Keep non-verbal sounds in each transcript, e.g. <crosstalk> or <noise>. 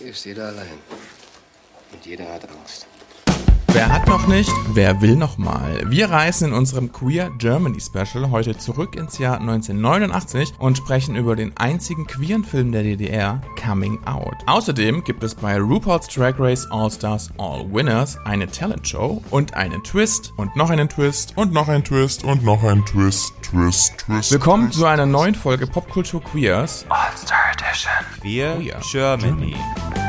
Hier ist jeder allein. Und jeder hat Angst. Wer hat noch nicht? Wer will noch mal? Wir reisen in unserem Queer Germany Special heute zurück ins Jahr 1989 und sprechen über den einzigen queeren Film der DDR, Coming Out. Außerdem gibt es bei RuPaul's Drag Race All Stars All Winners eine Talent Show und einen Twist und noch einen Twist und noch einen Twist und noch einen Twist, Twist, Twist. Willkommen zu einer neuen Folge Popkultur Queers All Star Edition. Queer, Queer Germany. Germany.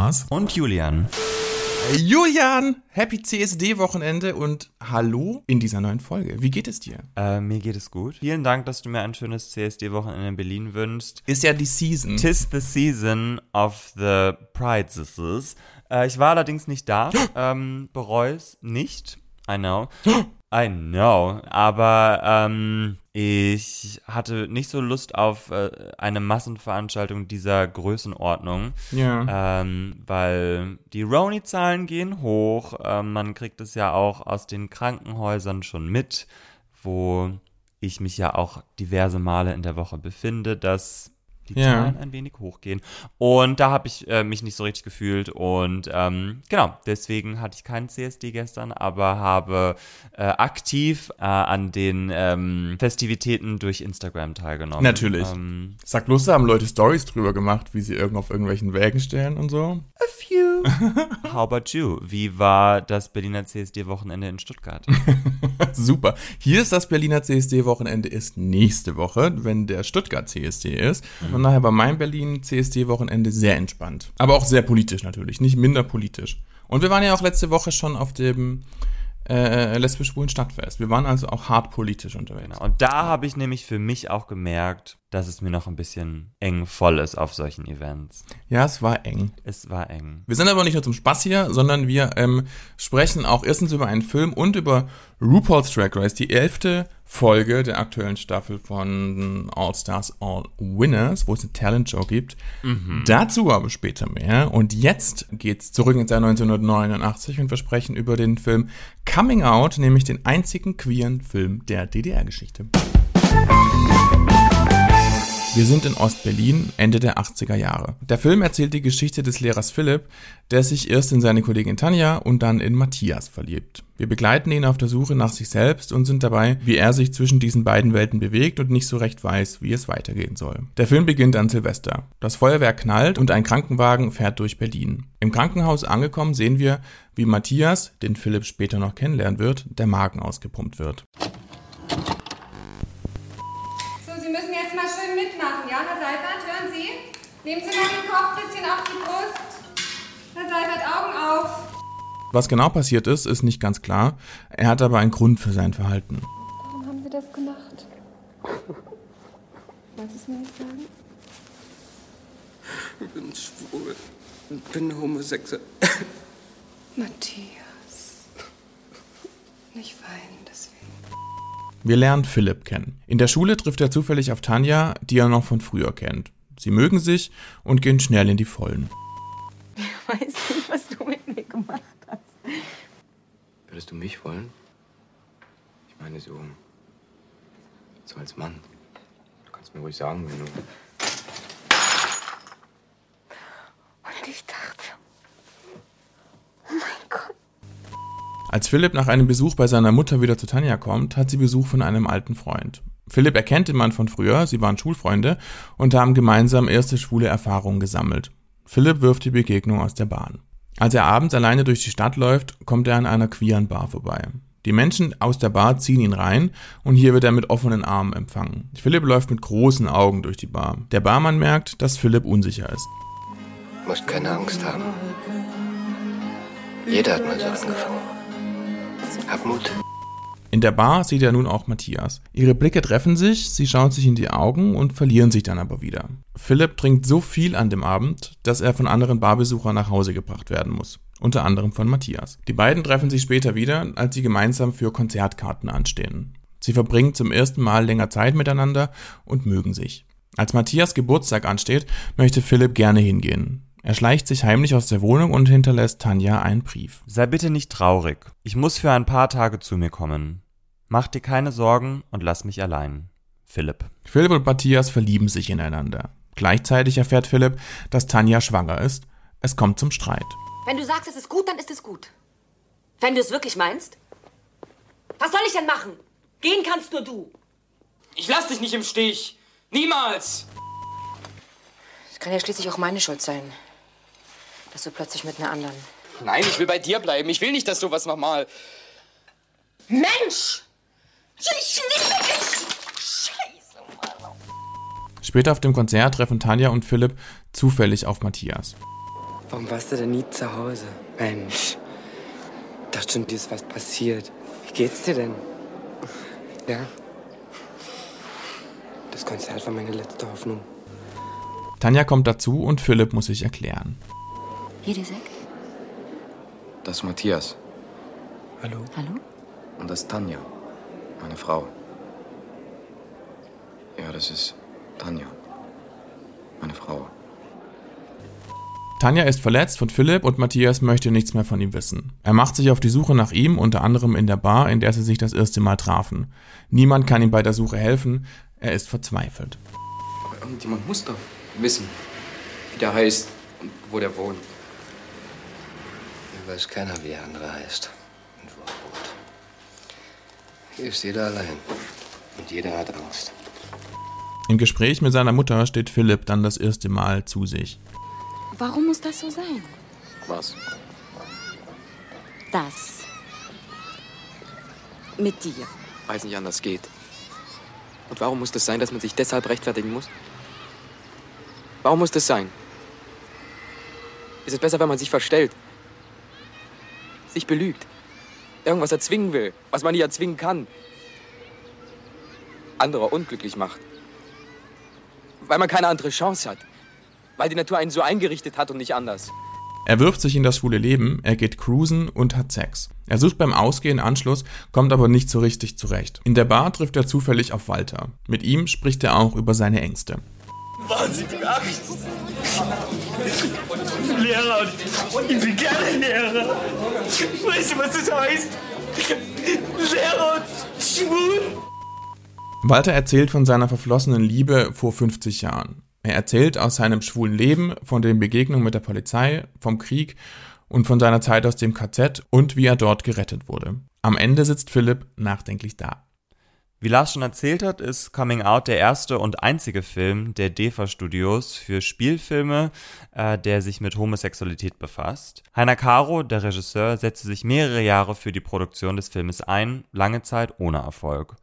Lars und Julian. Julian, happy CSD-Wochenende und hallo in dieser neuen Folge. Wie geht es dir? Äh, mir geht es gut. Vielen Dank, dass du mir ein schönes CSD-Wochenende in Berlin wünschst. Ist ja die Season. Tis the season of the prizes. Äh, ich war allerdings nicht da. <gasps> ähm, bereue es nicht. I know. <gasps> <gasps> I know, aber ähm, ich hatte nicht so Lust auf äh, eine Massenveranstaltung dieser Größenordnung, ja. ähm, weil die Roni-Zahlen gehen hoch. Ähm, man kriegt es ja auch aus den Krankenhäusern schon mit, wo ich mich ja auch diverse Male in der Woche befinde, dass die ja. Zahlen ein wenig hochgehen. Und da habe ich äh, mich nicht so richtig gefühlt. Und ähm, genau, deswegen hatte ich keinen CSD gestern, aber habe äh, aktiv äh, an den ähm, Festivitäten durch Instagram teilgenommen. Natürlich. Ähm, Sag bloß, da haben Leute Stories drüber gemacht, wie sie irgend auf irgendwelchen Wägen stellen und so. A few. <laughs> How about you? Wie war das Berliner CSD-Wochenende in Stuttgart? <laughs> Super. Hier ist das Berliner CSD-Wochenende ist nächste Woche, wenn der Stuttgart CSD ist. Mhm. Von daher war mein Berlin CSD-Wochenende sehr entspannt. Aber auch sehr politisch natürlich, nicht minder politisch. Und wir waren ja auch letzte Woche schon auf dem äh, lesbisch-schwulen Stadtfest. Wir waren also auch hart politisch unterwegs. Genau. Und da habe ich nämlich für mich auch gemerkt, dass es mir noch ein bisschen eng voll ist auf solchen Events. Ja, es war eng. Es war eng. Wir sind aber nicht nur zum Spaß hier, sondern wir ähm, sprechen auch erstens über einen Film und über RuPaul's Drag Race, die elfte Folge der aktuellen Staffel von All Stars All Winners, wo es eine Talent Show gibt. Mhm. Dazu aber später mehr. Und jetzt geht's zurück ins Jahr 1989 und wir sprechen über den Film Coming Out, nämlich den einzigen queeren Film der DDR-Geschichte. Wir sind in Ostberlin, Ende der 80er Jahre. Der Film erzählt die Geschichte des Lehrers Philipp, der sich erst in seine Kollegin Tanja und dann in Matthias verliebt. Wir begleiten ihn auf der Suche nach sich selbst und sind dabei, wie er sich zwischen diesen beiden Welten bewegt und nicht so recht weiß, wie es weitergehen soll. Der Film beginnt an Silvester. Das Feuerwerk knallt und ein Krankenwagen fährt durch Berlin. Im Krankenhaus angekommen sehen wir, wie Matthias, den Philipp später noch kennenlernen wird, der Magen ausgepumpt wird. Nehmen Sie mal den Kopf ein bisschen auf die Brust. Herr Seifert, Augen auf. Was genau passiert ist, ist nicht ganz klar. Er hat aber einen Grund für sein Verhalten. Warum haben Sie das gemacht? Wolltest du es mir nicht sagen? Ich bin schwul. Ich bin homosexuell. Matthias. Nicht weinen, deswegen. Wir lernen Philipp kennen. In der Schule trifft er zufällig auf Tanja, die er noch von früher kennt. Sie mögen sich und gehen schnell in die Vollen. Ich weiß nicht, was du mit mir gemacht hast. Würdest du mich wollen? Ich meine so, so als Mann. Du kannst mir ruhig sagen, wenn du... Und ich dachte, Als Philipp nach einem Besuch bei seiner Mutter wieder zu Tanja kommt, hat sie Besuch von einem alten Freund. Philipp erkennt den Mann von früher, sie waren Schulfreunde und haben gemeinsam erste schwule Erfahrungen gesammelt. Philipp wirft die Begegnung aus der Bahn. Als er abends alleine durch die Stadt läuft, kommt er an einer queeren Bar vorbei. Die Menschen aus der Bar ziehen ihn rein und hier wird er mit offenen Armen empfangen. Philipp läuft mit großen Augen durch die Bar. Der Barmann merkt, dass Philipp unsicher ist. Du musst keine Angst haben. Jeder hat mal so angefangen. Hab Mut. In der Bar sieht er nun auch Matthias. Ihre Blicke treffen sich, sie schauen sich in die Augen und verlieren sich dann aber wieder. Philipp trinkt so viel an dem Abend, dass er von anderen Barbesuchern nach Hause gebracht werden muss. Unter anderem von Matthias. Die beiden treffen sich später wieder, als sie gemeinsam für Konzertkarten anstehen. Sie verbringen zum ersten Mal länger Zeit miteinander und mögen sich. Als Matthias Geburtstag ansteht, möchte Philipp gerne hingehen. Er schleicht sich heimlich aus der Wohnung und hinterlässt Tanja einen Brief. Sei bitte nicht traurig. Ich muss für ein paar Tage zu mir kommen. Mach dir keine Sorgen und lass mich allein. Philipp. Philipp und Matthias verlieben sich ineinander. Gleichzeitig erfährt Philipp, dass Tanja schwanger ist. Es kommt zum Streit. Wenn du sagst, es ist gut, dann ist es gut. Wenn du es wirklich meinst? Was soll ich denn machen? Gehen kannst nur du. Ich lass dich nicht im Stich. Niemals. Es kann ja schließlich auch meine Schuld sein, dass du plötzlich mit einer anderen. Nein, ich will bei dir bleiben. Ich will nicht, dass sowas nochmal. Mensch! Ich liebe dich! Scheiße, Mann. Später auf dem Konzert treffen Tanja und Philipp zufällig auf Matthias. Warum warst du denn nie zu Hause? Mensch. Dachte schon, dir ist was passiert. Wie geht's dir denn? Ja? Das Konzert war meine letzte Hoffnung. Tanja kommt dazu und Philipp muss sich erklären. Hier der Sekt. Das ist Matthias. Hallo? Hallo? Und das ist Tanja. Meine Frau. Ja, das ist Tanja. Meine Frau. Tanja ist verletzt und Philipp und Matthias möchte nichts mehr von ihm wissen. Er macht sich auf die Suche nach ihm, unter anderem in der Bar, in der sie sich das erste Mal trafen. Niemand kann ihm bei der Suche helfen, er ist verzweifelt. Aber irgendjemand muss doch wissen, wie der heißt und wo der wohnt. Weiß keiner, wie der andere heißt und wo er wohnt. Hier ist jeder allein. Und jeder hat Angst. Im Gespräch mit seiner Mutter steht Philipp dann das erste Mal zu sich. Warum muss das so sein? Was? Das. Mit dir. Weil es nicht anders geht. Und warum muss das sein, dass man sich deshalb rechtfertigen muss? Warum muss das sein? Ist es besser, wenn man sich verstellt? Sich belügt? Irgendwas erzwingen will, was man nicht erzwingen kann? Andere unglücklich macht? Weil man keine andere Chance hat? Weil die Natur einen so eingerichtet hat und nicht anders? Er wirft sich in das schwule Leben, er geht cruisen und hat Sex. Er sucht beim Ausgehen Anschluss, kommt aber nicht so richtig zurecht. In der Bar trifft er zufällig auf Walter. Mit ihm spricht er auch über seine Ängste. Wahnsinnige Angst. Lehrer und ich bin gerne Lehrer. Weißt du, was das heißt? Lehrer und schwul. Walter erzählt von seiner verflossenen Liebe vor 50 Jahren. Er erzählt aus seinem schwulen Leben, von den Begegnungen mit der Polizei, vom Krieg und von seiner Zeit aus dem KZ und wie er dort gerettet wurde. Am Ende sitzt Philipp nachdenklich da. Wie Lars schon erzählt hat, ist Coming Out der erste und einzige Film der DEFA Studios für Spielfilme, äh, der sich mit Homosexualität befasst. Heiner Caro, der Regisseur, setzte sich mehrere Jahre für die Produktion des Filmes ein, lange Zeit ohne Erfolg.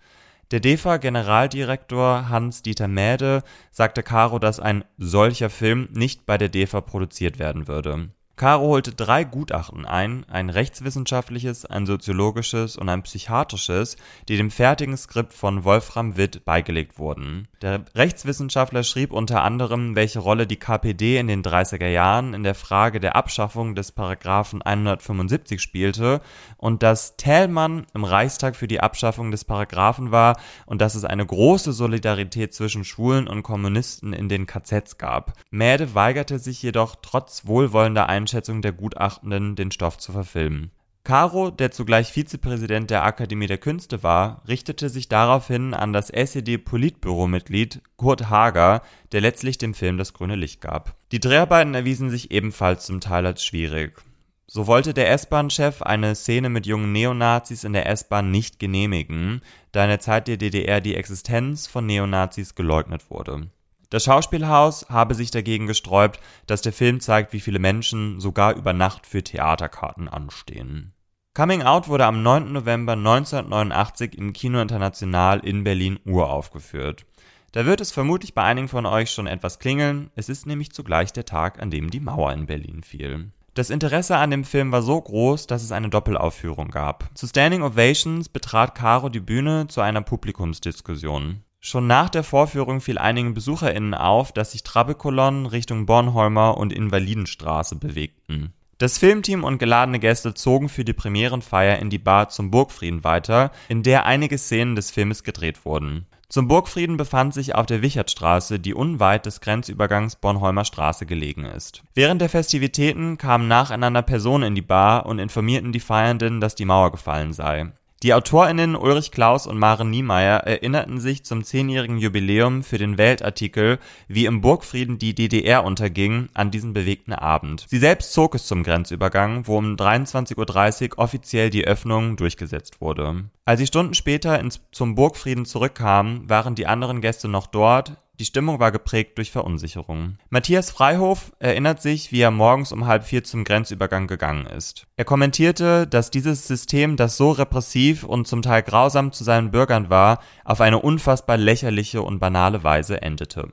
Der DEFA-Generaldirektor Hans-Dieter Mäde sagte Caro, dass ein solcher Film nicht bei der DEFA produziert werden würde. Caro holte drei Gutachten ein, ein rechtswissenschaftliches, ein soziologisches und ein psychiatrisches, die dem fertigen Skript von Wolfram Witt beigelegt wurden. Der Rechtswissenschaftler schrieb unter anderem, welche Rolle die KPD in den 30er Jahren in der Frage der Abschaffung des Paragraphen 175 spielte und dass Thälmann im Reichstag für die Abschaffung des Paragraphen war und dass es eine große Solidarität zwischen Schwulen und Kommunisten in den KZs gab. Mäde weigerte sich jedoch trotz wohlwollender Einschätzung der Gutachtenden, den Stoff zu verfilmen. Caro, der zugleich Vizepräsident der Akademie der Künste war, richtete sich daraufhin an das SED-Politbüromitglied Kurt Hager, der letztlich dem Film das grüne Licht gab. Die Dreharbeiten erwiesen sich ebenfalls zum Teil als schwierig. So wollte der S-Bahn-Chef eine Szene mit jungen Neonazis in der S-Bahn nicht genehmigen, da in der Zeit der DDR die Existenz von Neonazis geleugnet wurde. Das Schauspielhaus habe sich dagegen gesträubt, dass der Film zeigt, wie viele Menschen sogar über Nacht für Theaterkarten anstehen. Coming Out wurde am 9. November 1989 im Kino International in Berlin uraufgeführt. Da wird es vermutlich bei einigen von euch schon etwas klingeln, es ist nämlich zugleich der Tag, an dem die Mauer in Berlin fiel. Das Interesse an dem Film war so groß, dass es eine Doppelaufführung gab. Zu Standing Ovations betrat Caro die Bühne zu einer Publikumsdiskussion. Schon nach der Vorführung fiel einigen BesucherInnen auf, dass sich Trabbekolonnen Richtung Bornholmer und Invalidenstraße bewegten. Das Filmteam und geladene Gäste zogen für die Premierenfeier in die Bar zum Burgfrieden weiter, in der einige Szenen des Filmes gedreht wurden. Zum Burgfrieden befand sich auf der Wichertstraße, die unweit des Grenzübergangs Bornholmer Straße gelegen ist. Während der Festivitäten kamen nacheinander Personen in die Bar und informierten die Feiernden, dass die Mauer gefallen sei. Die AutorInnen Ulrich Klaus und Maren Niemeyer erinnerten sich zum zehnjährigen Jubiläum für den Weltartikel Wie im Burgfrieden die DDR unterging an diesen bewegten Abend. Sie selbst zog es zum Grenzübergang, wo um 23.30 Uhr offiziell die Öffnung durchgesetzt wurde. Als sie Stunden später ins, zum Burgfrieden zurückkamen, waren die anderen Gäste noch dort, die Stimmung war geprägt durch Verunsicherung. Matthias Freihof erinnert sich, wie er morgens um halb vier zum Grenzübergang gegangen ist. Er kommentierte, dass dieses System, das so repressiv und zum Teil grausam zu seinen Bürgern war, auf eine unfassbar lächerliche und banale Weise endete.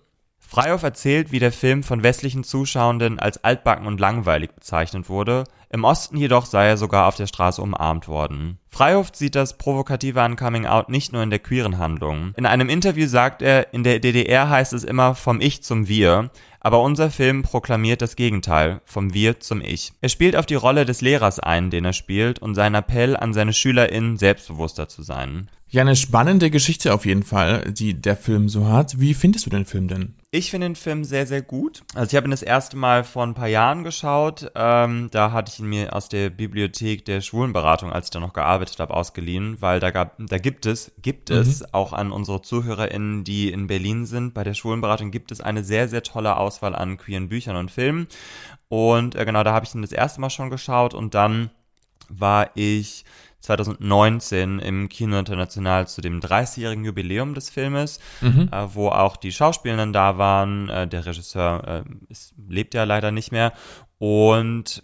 Freihoff erzählt, wie der Film von westlichen Zuschauenden als altbacken und langweilig bezeichnet wurde, im Osten jedoch sei er sogar auf der Straße umarmt worden. Freihoff sieht das Provokative an Coming Out nicht nur in der queeren Handlung. In einem Interview sagt er, in der DDR heißt es immer vom Ich zum Wir, aber unser Film proklamiert das Gegenteil, vom Wir zum Ich. Er spielt auf die Rolle des Lehrers ein, den er spielt, und seinen Appell an seine SchülerInnen, selbstbewusster zu sein. Ja, eine spannende Geschichte auf jeden Fall, die der Film so hat. Wie findest du den Film denn? Ich finde den Film sehr, sehr gut. Also ich habe ihn das erste Mal vor ein paar Jahren geschaut. Ähm, da hatte ich ihn mir aus der Bibliothek der Schwulenberatung, als ich da noch gearbeitet habe, ausgeliehen, weil da gab, da gibt es, gibt mhm. es auch an unsere ZuhörerInnen, die in Berlin sind, bei der Schwulenberatung gibt es eine sehr, sehr tolle Auswahl an queeren Büchern und Filmen. Und äh, genau, da habe ich ihn das erste Mal schon geschaut und dann war ich 2019 im Kino International zu dem 30-jährigen Jubiläum des Filmes, mhm. äh, wo auch die Schauspielenden da waren. Äh, der Regisseur äh, ist, lebt ja leider nicht mehr. Und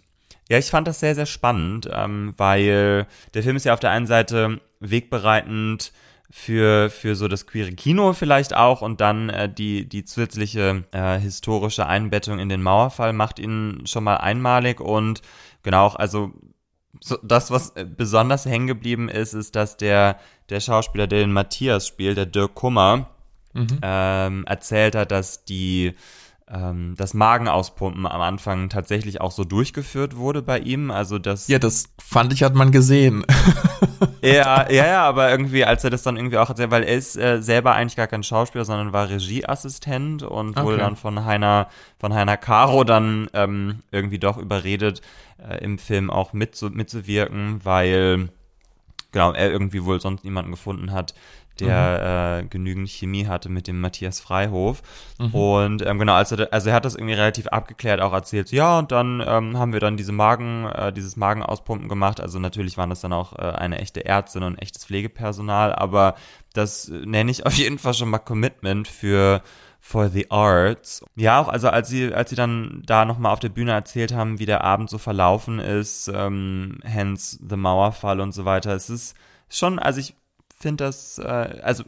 ja, ich fand das sehr, sehr spannend, ähm, weil der Film ist ja auf der einen Seite wegbereitend für, für so das queere Kino vielleicht auch und dann äh, die, die zusätzliche äh, historische Einbettung in den Mauerfall macht ihn schon mal einmalig und genau, also so, das, was äh, besonders hängen geblieben ist, ist, dass der, der Schauspieler, der den Matthias spielt, der Dirk Kummer, mhm. ähm, erzählt hat, dass die ähm, das Magenauspumpen am Anfang tatsächlich auch so durchgeführt wurde bei ihm. Also das. Ja, das fand ich, hat man gesehen. <laughs> ja, ja, ja, aber irgendwie, als er das dann irgendwie auch erzählt, weil er ist äh, selber eigentlich gar kein Schauspieler, sondern war Regieassistent und okay. wurde dann von Heiner, von Heiner Caro dann ähm, irgendwie doch überredet, äh, im Film auch mitzu mitzuwirken, weil genau, er irgendwie wohl sonst niemanden gefunden hat, der mhm. äh, genügend Chemie hatte mit dem Matthias Freihof. Mhm. Und ähm, genau, also, also er hat das irgendwie relativ abgeklärt, auch erzählt, ja, und dann ähm, haben wir dann diese Magen, äh, dieses Magenauspumpen gemacht. Also natürlich waren das dann auch äh, eine echte Ärztin und echtes Pflegepersonal, aber das nenne ich <laughs> auf jeden Fall schon mal Commitment für for the Arts. Ja, auch also als sie, als sie dann da nochmal auf der Bühne erzählt haben, wie der Abend so verlaufen ist, ähm, hence The Mauerfall und so weiter, es ist schon, also ich finde das, äh, also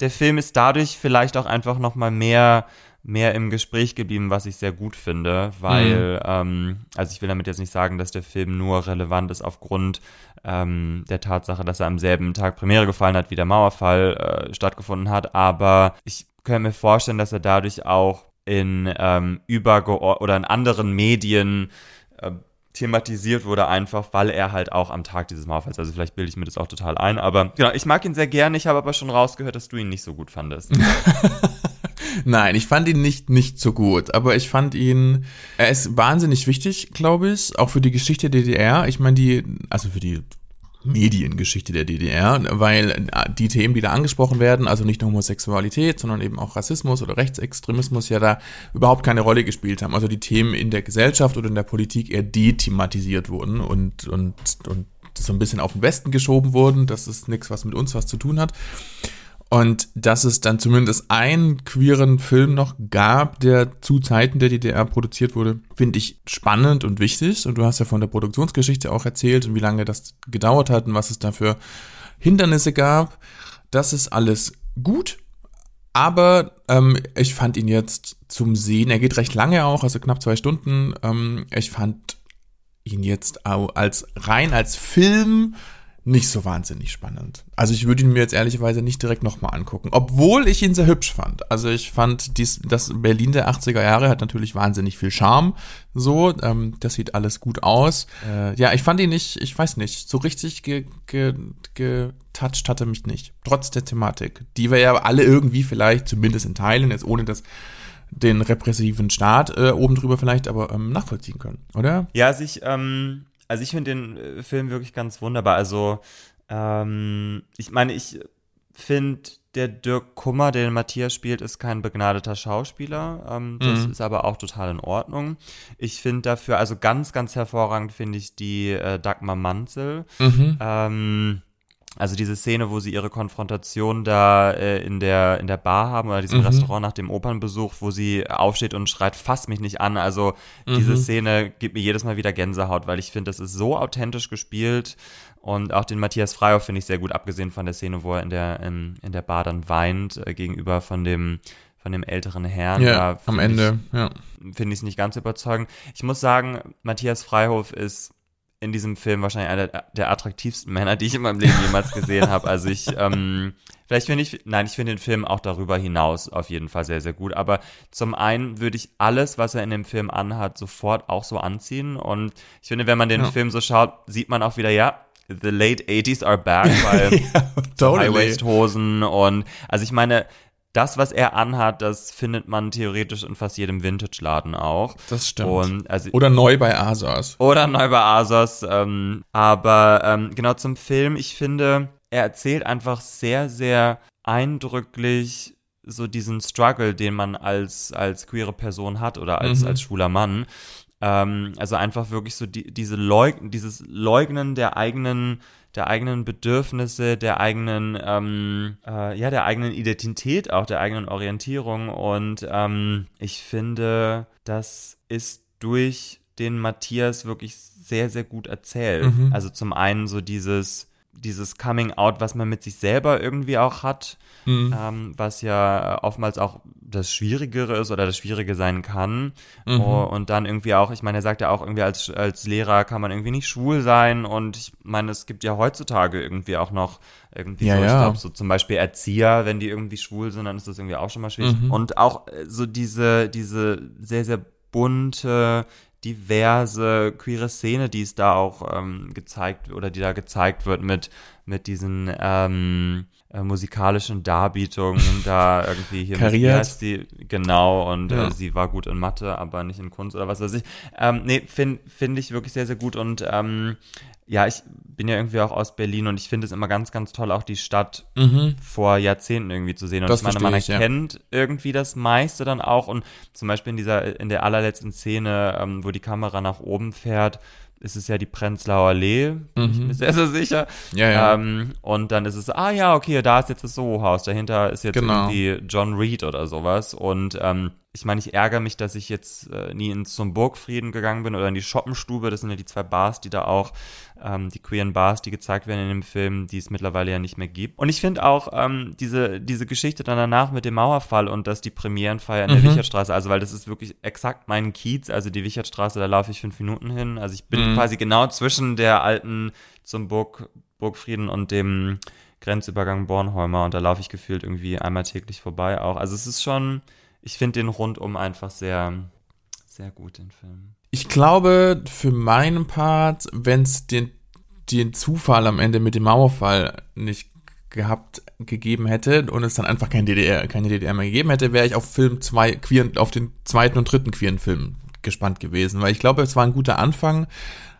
der Film ist dadurch vielleicht auch einfach noch mal mehr mehr im Gespräch geblieben, was ich sehr gut finde, weil, mhm. ähm, also ich will damit jetzt nicht sagen, dass der Film nur relevant ist aufgrund ähm, der Tatsache, dass er am selben Tag Premiere gefallen hat, wie der Mauerfall äh, stattgefunden hat, aber ich könnte mir vorstellen, dass er dadurch auch in ähm, übergeordnet oder in anderen Medien äh, thematisiert wurde, einfach weil er halt auch am Tag dieses Mauerfalls, also vielleicht bilde ich mir das auch total ein, aber genau, ich mag ihn sehr gerne, ich habe aber schon rausgehört, dass du ihn nicht so gut fandest. <laughs> Nein, ich fand ihn nicht, nicht so gut, aber ich fand ihn, er ist wahnsinnig wichtig, glaube ich, auch für die Geschichte der DDR. Ich meine, die, also für die Mediengeschichte der DDR, weil äh, die Themen, die da angesprochen werden, also nicht nur Homosexualität, sondern eben auch Rassismus oder Rechtsextremismus ja da überhaupt keine Rolle gespielt haben. Also die Themen in der Gesellschaft oder in der Politik eher dethematisiert wurden und, und, und so ein bisschen auf den Westen geschoben wurden. Das ist nichts, was mit uns was zu tun hat. Und dass es dann zumindest einen queeren Film noch gab, der zu Zeiten der DDR produziert wurde, finde ich spannend und wichtig. Und du hast ja von der Produktionsgeschichte auch erzählt und wie lange das gedauert hat und was es da für Hindernisse gab. Das ist alles gut. Aber ähm, ich fand ihn jetzt zum Sehen, er geht recht lange auch, also knapp zwei Stunden. Ähm, ich fand ihn jetzt auch als rein als Film nicht so wahnsinnig spannend. Also ich würde ihn mir jetzt ehrlicherweise nicht direkt nochmal angucken, obwohl ich ihn sehr hübsch fand. Also ich fand, dies, das Berlin der 80er Jahre hat natürlich wahnsinnig viel Charme. So, ähm, das sieht alles gut aus. Äh, ja, ich fand ihn nicht, ich weiß nicht, so richtig ge, ge, getoucht hatte mich nicht. Trotz der Thematik. Die wir ja alle irgendwie vielleicht, zumindest in Teilen, jetzt ohne das den repressiven Staat äh, oben drüber vielleicht aber ähm, nachvollziehen können, oder? Ja, sich, also ähm also ich finde den äh, Film wirklich ganz wunderbar. Also Ähm, ich meine, ich finde, der Dirk Kummer, der den Matthias spielt, ist kein begnadeter Schauspieler. Ähm, das Mhm. ist aber auch total in Ordnung. Ich finde dafür, also ganz, ganz hervorragend finde ich die äh, Dagmar Manzel. Mhm. Ähm, also diese Szene, wo sie ihre Konfrontation da äh, in, der, in der Bar haben oder diesem Mhm. Restaurant nach dem Opernbesuch, wo sie aufsteht und schreit, fass mich nicht an. Also diese Mhm. Szene gibt mir jedes Mal wieder Gänsehaut, weil ich finde, das ist so authentisch gespielt. Und auch den Matthias Freihoff finde ich sehr gut, abgesehen von der Szene, wo er in der, in, in der Bar dann weint, äh, gegenüber von dem, von dem älteren Herrn. Ja, am Ende, ich, ja. Finde ich es nicht ganz überzeugend. Ich muss sagen, Matthias Freihof ist in diesem Film wahrscheinlich einer der attraktivsten Männer, die ich in meinem Leben jemals gesehen habe. Also ich, <laughs> ähm, vielleicht finde ich, nein, ich finde den Film auch darüber hinaus auf jeden Fall sehr, sehr gut. Aber zum einen würde ich alles, was er in dem Film anhat, sofort auch so anziehen. Und ich finde, wenn man den Ja. Film so schaut, sieht man auch wieder, ja, the late 80s are back, <laughs> weil totally. High-Waist-Hosen und, also ich meine, das, was er anhat, das findet man theoretisch in fast jedem Vintage-Laden auch. Das stimmt. Und also, Oder neu bei Asas. oder neu bei Asos. Ähm, aber ähm, genau zum Film, ich finde, er erzählt einfach sehr, sehr eindrücklich so diesen Struggle, den man als, als queere Person hat oder als, Mhm. als schwuler Mann. Ähm, also einfach wirklich so die, diese Leug dieses Leugnen der eigenen der eigenen Bedürfnisse, der eigenen, ähm, äh, ja, der eigenen Identität, auch der eigenen Orientierung. Und ähm, ich finde, das ist durch den Matthias wirklich sehr, sehr gut erzählt. Mhm. Also zum einen so dieses, dieses Coming Out, was man mit sich selber irgendwie auch hat, Mhm. ähm, was ja oftmals auch das Schwierigere ist oder das Schwierige sein kann. Mhm. Oh, Und dann irgendwie auch, ich meine, er sagt ja auch irgendwie, als, als Lehrer kann man irgendwie nicht schwul sein. Und ich meine, es gibt ja heutzutage irgendwie auch noch irgendwie Ja, so, ich ja. glaube, so zum Beispiel Erzieher, wenn die irgendwie schwul sind, dann ist das irgendwie auch schon mal schwierig. Mhm. Und auch äh, so diese, diese sehr, sehr bunte, diverse queere Szene, die es da auch ähm, gezeigt oder die da gezeigt wird mit, mit diesen ähm, äh, musikalischen Darbietungen da irgendwie hier Kariert. die, genau, und Ja. äh, sie war gut in Mathe, aber nicht in Kunst oder was weiß ich. Ähm, nee, finde find ich wirklich sehr, sehr gut und ähm, ja, ich bin ja irgendwie auch aus Berlin und ich finde es immer ganz, ganz toll, auch die Stadt Mhm. vor Jahrzehnten irgendwie zu sehen. Und Das ich meine, man ich, ja. erkennt irgendwie das meiste dann auch. Und zum Beispiel in dieser, in der allerletzten Szene, ähm, wo die Kamera nach oben fährt, ist es ja die Prenzlauer Allee, bin ich Mhm. mir sehr, sehr sicher. Ja, ja. Ähm, und dann ist es, ah ja, okay, da ist jetzt das Soho-Haus, dahinter ist jetzt Genau. irgendwie John Reed oder sowas. Und ähm, ich meine, ich ärgere mich, dass ich jetzt äh, nie ins zum Burgfrieden gegangen bin oder in die Schoppenstube. Das sind ja die zwei Bars, die da auch, ähm, die queeren Bars, die gezeigt werden in dem Film, die es mittlerweile ja nicht mehr gibt. Und ich finde auch ähm, diese, diese Geschichte dann danach mit dem Mauerfall und dass die Premierenfeier in der Mhm. Wichertstraße, also weil das ist wirklich exakt mein Kiez, also die Wichertstraße, da laufe ich fünf Minuten hin. Also ich bin Mhm. quasi genau zwischen der alten zum Burg, Burgfrieden und dem Grenzübergang Bornholmer und da laufe ich gefühlt irgendwie einmal täglich vorbei auch. Also es ist schon, ich finde den rundum einfach sehr, sehr gut, den Film. Ich glaube, für meinen Part, wenn es den, den Zufall am Ende mit dem Mauerfall nicht gehabt, gegeben hätte und es dann einfach kein DDR, keine DDR mehr gegeben hätte, wäre ich auf Film zwei, queeren, auf den zweiten und dritten queeren Film gespannt gewesen, weil ich glaube, es war ein guter Anfang,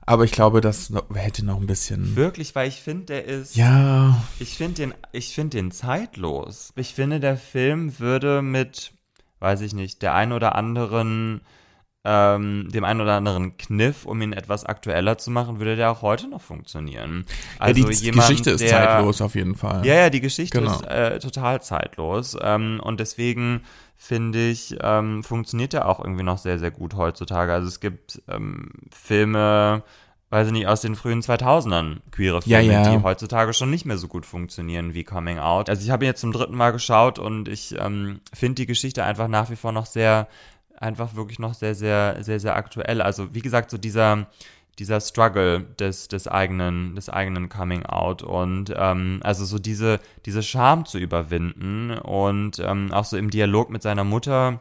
aber ich glaube, das hätte noch ein bisschen. Wirklich, weil ich finde, der ist. Ja. Ich finde den, ich finde den zeitlos. Ich finde, der Film würde mit, weiß ich nicht, der ein oder anderen, ähm, dem einen oder anderen Kniff, um ihn etwas aktueller zu machen, würde der auch heute noch funktionieren. Also ja, die Geschichte ist zeitlos auf jeden Fall. Ja, ja, die Geschichte Genau. ist äh, total zeitlos. Ähm, und deswegen finde ich, ähm, funktioniert er auch irgendwie noch sehr, sehr gut heutzutage. Also es gibt ähm, Filme, weiß ich nicht, aus den frühen 2000ern, queere Ja, Filme, ja. die heutzutage schon nicht mehr so gut funktionieren wie Coming Out. Also ich habe ihn jetzt zum dritten Mal geschaut und ich ähm, finde die Geschichte einfach nach wie vor noch sehr, einfach wirklich noch sehr, sehr, sehr, sehr aktuell. Also wie gesagt, so dieser dieser Struggle des, des eigenen, des eigenen Coming Out und ähm, also so diese, diese Scham zu überwinden und ähm, auch so im Dialog mit seiner Mutter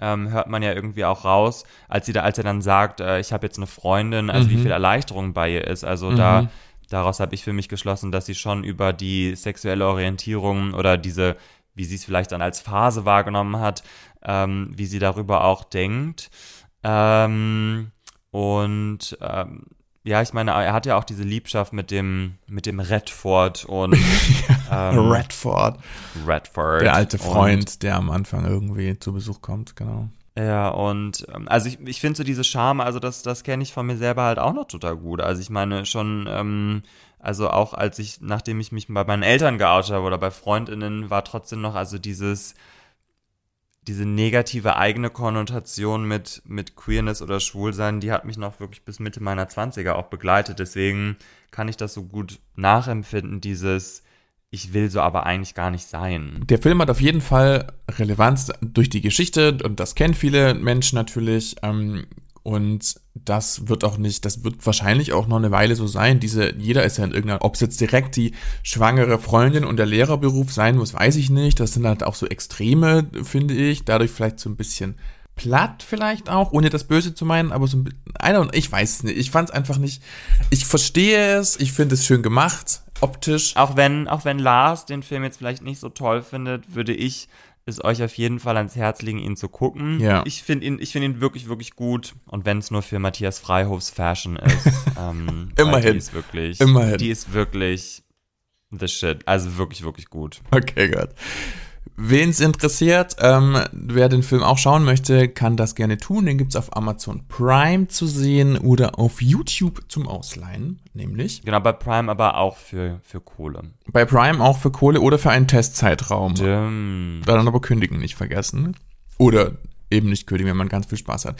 ähm, hört man ja irgendwie auch raus, als sie da, als er dann sagt, äh, ich habe jetzt eine Freundin, also wie Mhm. viel Erleichterung bei ihr ist. Also Mhm. da, daraus habe ich für mich geschlossen, dass sie schon über die sexuelle Orientierung oder diese, wie sie es vielleicht dann als Phase wahrgenommen hat, ähm, wie sie darüber auch denkt. Ähm, und ähm, ja, ich meine, er hat ja auch diese Liebschaft mit dem, mit dem Redford und <laughs> ähm, Redford. Redford. Der alte Freund, Und, der am Anfang irgendwie zu Besuch kommt, genau. ja, und ähm, also ich, ich finde so diese Charme, also das, das kenne ich von mir selber halt auch noch total gut. Also ich meine schon, ähm, also auch als ich, nachdem ich mich bei meinen Eltern geoutet habe oder bei FreundInnen, war trotzdem noch also dieses, diese negative eigene Konnotation mit, mit Queerness oder Schwulsein, die hat mich noch wirklich bis Mitte meiner 20er auch begleitet. Deswegen kann ich das so gut nachempfinden, dieses ich will so aber eigentlich gar nicht sein. Der Film hat auf jeden Fall Relevanz durch die Geschichte und das kennen viele Menschen natürlich. Ähm, und das wird auch nicht, das wird wahrscheinlich auch noch eine Weile so sein. Diese, jeder ist ja in irgendeiner, ob es jetzt direkt die schwangere Freundin und der Lehrerberuf sein muss, weiß ich nicht. Das sind halt auch so Extreme, finde ich. Dadurch vielleicht so ein bisschen platt vielleicht auch, ohne das Böse zu meinen, aber so ein bisschen, ich weiß es nicht. Ich fand es einfach nicht, ich verstehe es, ich finde es schön gemacht, optisch. Auch wenn, auch wenn Lars den Film jetzt vielleicht nicht so toll findet, würde ich es euch auf jeden Fall ans Herz legen, ihn zu gucken. Ja. Ich finde ihn, ich finde ihn wirklich, wirklich gut. Und wenn es nur für Matthias Freihofs Fashion ist, <laughs> ähm, Immerhin. Die ist wirklich, Immerhin. die ist wirklich the shit. Also wirklich, wirklich gut. Okay, gut. Wen es interessiert, ähm, wer den Film auch schauen möchte, kann das gerne tun. Den gibt's auf Amazon Prime zu sehen oder auf YouTube zum Ausleihen, nämlich. Genau, bei Prime aber auch für, für Kohle. Bei Prime auch für Kohle oder für einen Testzeitraum. Stimmt. Da dann aber kündigen nicht vergessen. Oder eben nicht kündigen, wenn man ganz viel Spaß hat.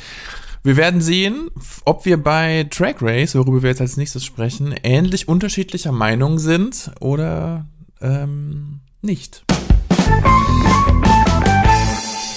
Wir werden sehen, ob wir bei Drag Race, worüber wir jetzt als nächstes sprechen, ähnlich unterschiedlicher Meinung sind oder ähm, nicht.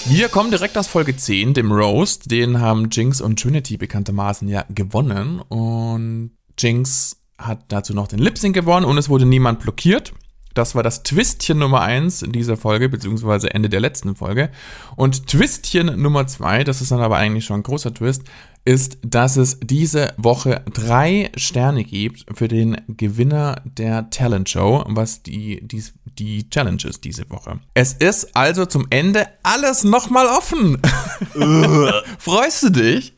Wir kommen direkt aus Folge 10, dem Roast. Den haben Jinx und Trinity bekanntermaßen ja gewonnen. Und Jinx hat dazu noch den Lip Sync gewonnen und es wurde niemand blockiert. Das war das Twistchen Nummer 1 in dieser Folge, beziehungsweise Ende der letzten Folge. Und Twistchen Nummer 2, das ist dann aber eigentlich schon ein großer Twist, ist, dass es diese Woche drei Sterne gibt für den Gewinner der Talent Show, was die, die, die Challenge ist diese Woche. Es ist also zum Ende alles nochmal offen. <laughs> Freust du dich?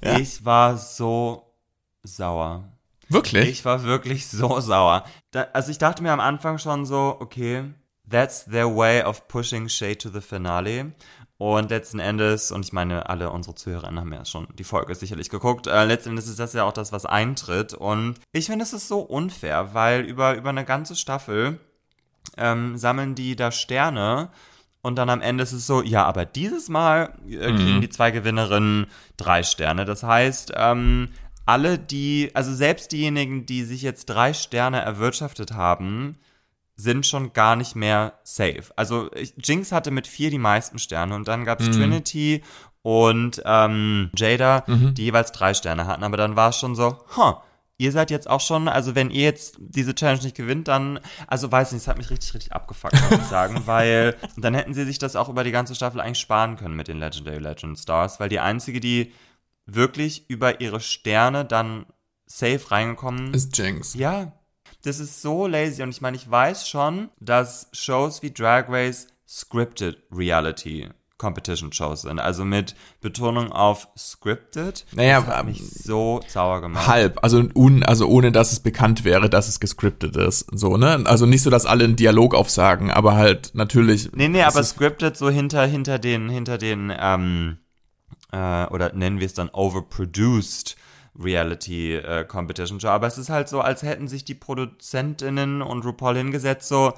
Ich war so sauer. Wirklich? Ich war wirklich so sauer. Da, also ich dachte mir am Anfang schon so, okay, that's their way of pushing Shay to the finale. Und letzten Endes, und ich meine, alle unsere Zuhörerinnen haben ja schon die Folge sicherlich geguckt, äh, letzten Endes ist das ja auch das, was eintritt. Und ich finde, es ist so unfair, weil über, über eine ganze Staffel ähm, sammeln die da Sterne und dann am Ende ist es so, ja, aber dieses Mal äh, kriegen Mhm. die zwei Gewinnerinnen drei Sterne. Das heißt, ähm, alle die, also selbst diejenigen, die sich jetzt drei Sterne erwirtschaftet haben, sind schon gar nicht mehr safe. Also Jinx hatte mit vier die meisten Sterne und dann gab es Mhm. Trinity und ähm, Jada, Mhm. die jeweils drei Sterne hatten. Aber dann war es schon so, huh, ihr seid jetzt auch schon, also wenn ihr jetzt diese Challenge nicht gewinnt, dann, also weiß nicht, es hat mich richtig, richtig abgefuckt, muss ich sagen, <laughs> weil dann hätten sie sich das auch über die ganze Staffel eigentlich sparen können mit den Legendary Legend Stars, weil die einzige, die wirklich über ihre Sterne dann safe reingekommen Ist Jinx. Ja, das ist so lazy und ich meine, ich weiß schon, dass Shows wie Drag Race scripted Reality Competition Shows sind, also mit Betonung auf scripted. Naja, das hat ähm, mich so sauer gemacht. Halb, also, un, also ohne dass es bekannt wäre, dass es gescriptet ist. So, ne? Also nicht so, dass alle einen Dialog aufsagen, aber halt natürlich. Nee, nee, aber scripted so hinter, hinter den, hinter den, ähm, äh, oder nennen wir es dann overproduced Reality äh, Competition Show. Aber es ist halt so, als hätten sich die ProduzentInnen und RuPaul hingesetzt, so,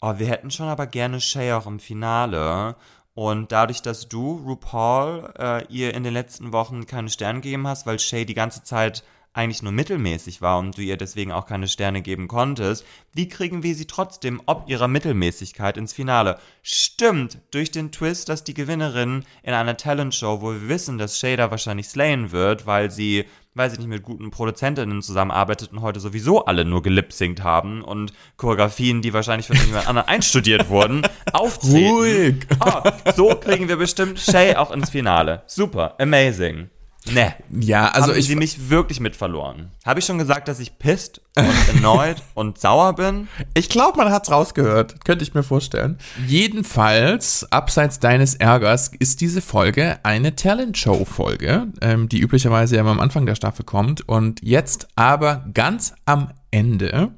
oh, wir hätten schon aber gerne Shay auch im Finale. Und dadurch, dass du, RuPaul, äh, ihr in den letzten Wochen keine Sterne gegeben hast, weil Shay die ganze Zeit eigentlich nur mittelmäßig war und du ihr deswegen auch keine Sterne geben konntest, wie kriegen wir sie trotzdem ob ihrer Mittelmäßigkeit ins Finale? Stimmt, durch den Twist, dass die Gewinnerin in einer Talentshow, wo wir wissen, dass Shader wahrscheinlich slayen wird, weil sie, weiß ich nicht, mit guten Produzentinnen zusammenarbeitet und heute sowieso alle nur gelipsingt haben und Choreografien, die wahrscheinlich von jemand anderem einstudiert wurden, <laughs> auftreten. Ruhig. Ah, so kriegen wir bestimmt Shay auch ins Finale. Super, amazing. Ne. Ja, also Haben ich sie mich wirklich mit verloren. Habe ich schon gesagt, dass ich pisst und <laughs> erneut und sauer bin? Ich glaube, man hat's rausgehört. Könnte ich mir vorstellen. Jedenfalls, abseits deines Ärgers, ist diese Folge eine Talent-Show-Folge, ähm, die üblicherweise ja immer am Anfang der Staffel kommt. Und jetzt aber ganz am Ende.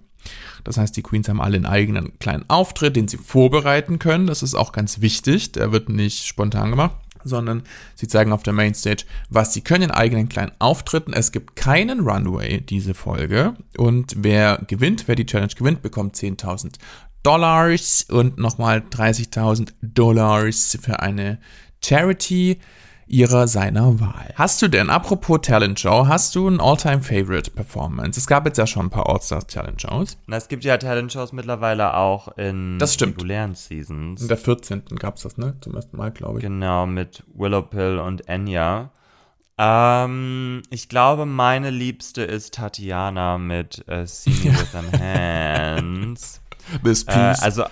Das heißt, die Queens haben alle einen eigenen kleinen Auftritt, den sie vorbereiten können. Das ist auch ganz wichtig. Der wird nicht spontan gemacht sondern sie zeigen auf der Mainstage, was sie können in eigenen kleinen Auftritten. Es gibt keinen Runway, diese Folge. Und wer gewinnt, wer die Challenge gewinnt, bekommt 10.000 Dollars und nochmal 30.000 Dollars für eine Charity ihrer seiner Wahl. Hast du denn, apropos Talent Show, hast du ein All-Time Favorite Performance? Es gab jetzt ja schon ein paar All-Stars Talent Shows. Na, es gibt ja Talent-Shows mittlerweile auch in Das stimmt. regulären Seasons. In der 14. gab's das, ne? Zum ersten Mal, glaube ich. Genau, mit Willow Pill und Enya. Ähm, ich glaube, meine liebste ist Tatiana mit äh, See Me With Them Hands. <laughs> Miss Äh, Peace. also,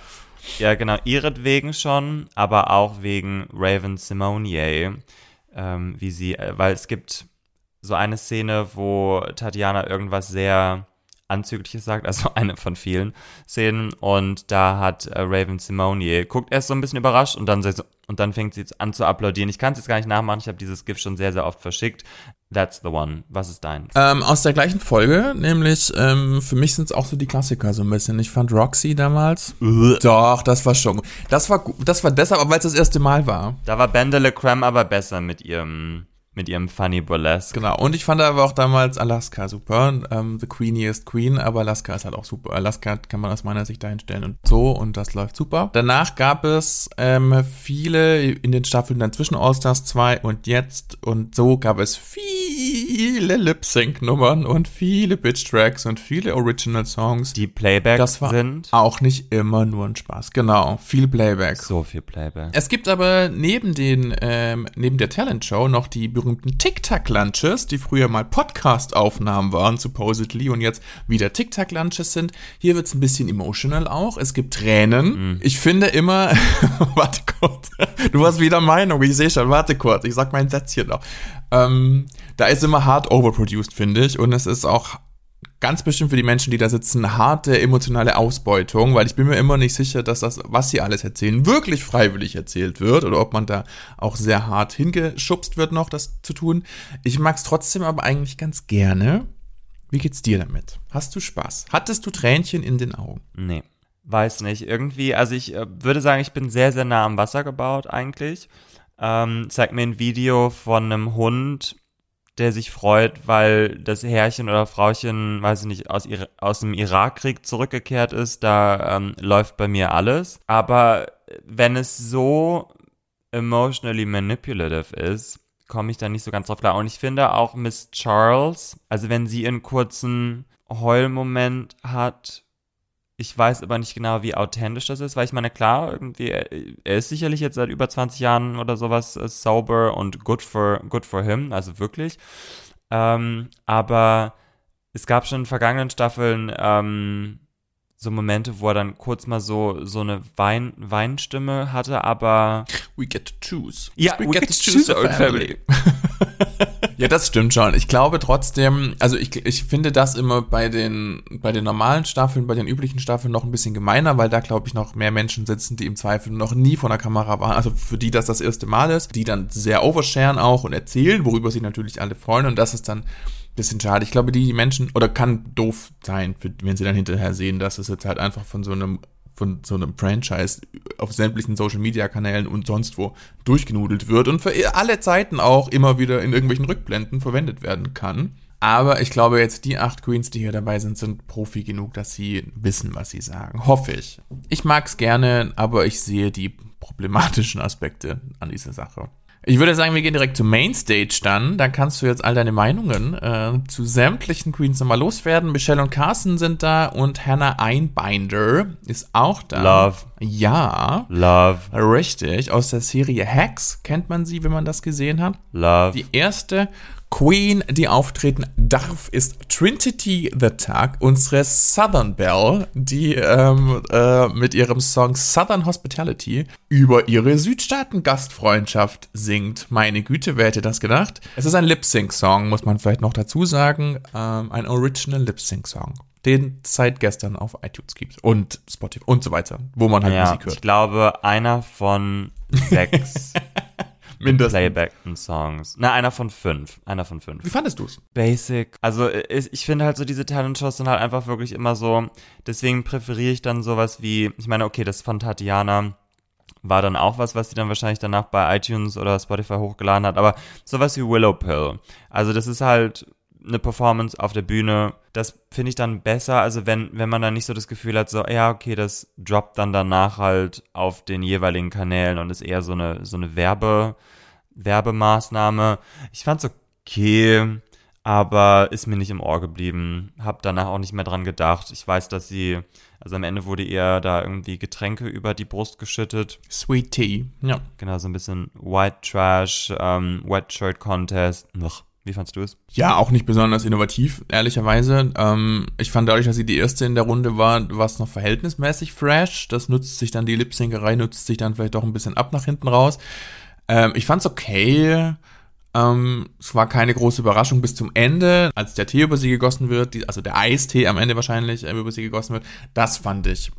ja, genau, ihretwegen schon, aber auch wegen Raven Simonier, ähm, wie sie, äh, weil es gibt so eine Szene, wo Tatjana irgendwas sehr Anzügliches sagt, <laughs> also eine von vielen Szenen, und da hat äh, Raven Simonier, guckt erst so ein bisschen überrascht und dann, so, und dann fängt sie jetzt an zu applaudieren. Ich kann es jetzt gar nicht nachmachen, ich habe dieses GIF schon sehr, sehr oft verschickt. That's the one. Was ist dein? Ähm, aus der gleichen Folge, nämlich ähm, für mich sind es auch so die Klassiker so ein bisschen. Ich fand Roxy damals. Doch, das war schon. gut. Das war. Das war deshalb, weil es das erste Mal war. Da war Bendele Cram aber besser mit ihrem, mit ihrem Funny Burlesque. Genau. Und ich fand aber auch damals Alaska super. Ähm, The Queeniest Queen, aber Alaska ist halt auch super. Alaska kann man aus meiner Sicht dahin stellen und so und das läuft super. Danach gab es ähm, viele in den Staffeln dann zwischen All-Stars 2 und jetzt und so gab es viele Lip-Sync-Nummern und viele Bitch-Tracks und viele Original-Songs. Die Playback Das war sind. auch nicht immer nur ein Spaß. Genau, viel Playback. So viel Playback. Es gibt aber neben den, ähm, neben der Talent-Show noch die berühmten Tic-Tac-Lunches, die früher mal Podcast-Aufnahmen waren, supposedly, und jetzt wieder Tic-Tac-Lunches sind. Hier wird's ein bisschen emotional auch. Es gibt Tränen. Ich finde immer, <laughs> warte kurz, du hast wieder Meinung, ich sehe schon, warte kurz, ich sag mein Sätzchen noch. Ähm, da ist immer hart overproduced, finde ich, und es ist auch ganz bestimmt für die Menschen, die da sitzen, harte emotionale Ausbeutung, weil ich bin mir immer nicht sicher, dass das, was sie alles erzählen, wirklich freiwillig erzählt wird oder ob man da auch sehr hart hingeschubst wird, noch das zu tun. Ich mag es trotzdem aber eigentlich ganz gerne. Wie geht's dir damit? Hast du Spaß? Hattest du Tränchen in den Augen? Nee, weiß nicht. Irgendwie, also ich äh, würde sagen, ich bin sehr, sehr nah am Wasser gebaut eigentlich. Ähm, zeigt mir ein Video von einem Hund, der sich freut, weil das Herrchen oder Frauchen, weiß ich nicht, aus, Ira aus dem Irakkrieg zurückgekehrt ist. Da ähm, läuft bei mir alles. Aber wenn es so emotionally manipulative ist, komme ich da nicht so ganz drauf klar. Und ich finde auch Miss Charles, also wenn sie einen kurzen Heulmoment hat, ich weiß aber nicht genau, wie authentisch das ist, weil ich meine, klar, irgendwie, er ist sicherlich jetzt seit über 20 Jahren oder sowas äh, sober und good for, good for him, also wirklich. Ähm, aber es gab schon in vergangenen Staffeln ähm, so Momente, wo er dann kurz mal so, so eine Wein, Weinstimme hatte, aber. We get to choose. Ja, we, get, to choose our family. <laughs> Ja, das stimmt schon. Ich glaube trotzdem, also ich, ich finde das immer bei den, bei den normalen Staffeln, bei den üblichen Staffeln noch ein bisschen gemeiner, weil da glaube ich noch mehr Menschen sitzen, die im Zweifel noch nie vor der Kamera waren, also für die das das erste Mal ist, die dann sehr oversharen auch und erzählen, worüber sich natürlich alle freuen und das ist dann ein bisschen schade. Ich glaube, die Menschen, oder kann doof sein, wenn sie dann hinterher sehen, dass es jetzt halt einfach von so einem von so einem Franchise auf sämtlichen Social Media Kanälen und sonst wo durchgenudelt wird und für alle Zeiten auch immer wieder in irgendwelchen Rückblenden verwendet werden kann. Aber ich glaube jetzt, die acht Queens, die hier dabei sind, sind Profi genug, dass sie wissen, was sie sagen. Hoffe ich. Ich mag's gerne, aber ich sehe die problematischen Aspekte an dieser Sache. Ich würde sagen, wir gehen direkt zur Mainstage dann. Dann kannst du jetzt all deine Meinungen äh, zu sämtlichen Queens nochmal loswerden. Michelle und Carson sind da und Hannah Einbinder ist auch da. Love. Ja. Love. Richtig. Aus der Serie Hacks kennt man sie, wenn man das gesehen hat. Love. Die erste Queen, die auftreten darf, ist Trinity the Tug, unsere Southern Belle, die ähm, äh, mit ihrem Song Southern Hospitality über ihre Südstaaten-Gastfreundschaft singt. Meine Güte, wer hätte das gedacht? Es ist ein Lip-Sync-Song, muss man vielleicht noch dazu sagen. Ähm, ein Original Lip-Sync-Song den seit gestern auf iTunes gibt und Spotify und so weiter, wo man halt ja, Musik hört. Ich glaube, einer von sechs <laughs> Mindestens. Playbackten Songs. Na, einer von fünf. Einer von fünf. Wie fandest du es? Basic. Also ich, ich finde halt so, diese Talent-Shows sind halt einfach wirklich immer so. Deswegen präferiere ich dann sowas wie, ich meine, okay, das von Tatiana war dann auch was, was sie dann wahrscheinlich danach bei iTunes oder Spotify hochgeladen hat, aber sowas wie Willow Pill. Also das ist halt eine Performance auf der Bühne, das finde ich dann besser, also wenn, wenn man dann nicht so das Gefühl hat, so, ja, okay, das droppt dann danach halt auf den jeweiligen Kanälen und ist eher so eine, so eine Werbe, Werbemaßnahme. Ich fand's okay, aber ist mir nicht im Ohr geblieben. Hab danach auch nicht mehr dran gedacht. Ich weiß, dass sie, also am Ende wurde ihr da irgendwie Getränke über die Brust geschüttet. Sweet Tea, ja. Genau, so ein bisschen White Trash, ähm, Wet Shirt Contest. Ugh. Wie fandst du es? Ja, auch nicht besonders innovativ, ehrlicherweise. Ähm, ich fand dadurch, dass sie die erste in der Runde war, war es noch verhältnismäßig fresh. Das nutzt sich dann, die Lipsinkerei nutzt sich dann vielleicht doch ein bisschen ab nach hinten raus. Ähm, ich fand's okay. Ähm, es war keine große Überraschung bis zum Ende, als der Tee über sie gegossen wird, die, also der Eistee am Ende wahrscheinlich äh, über sie gegossen wird. Das fand ich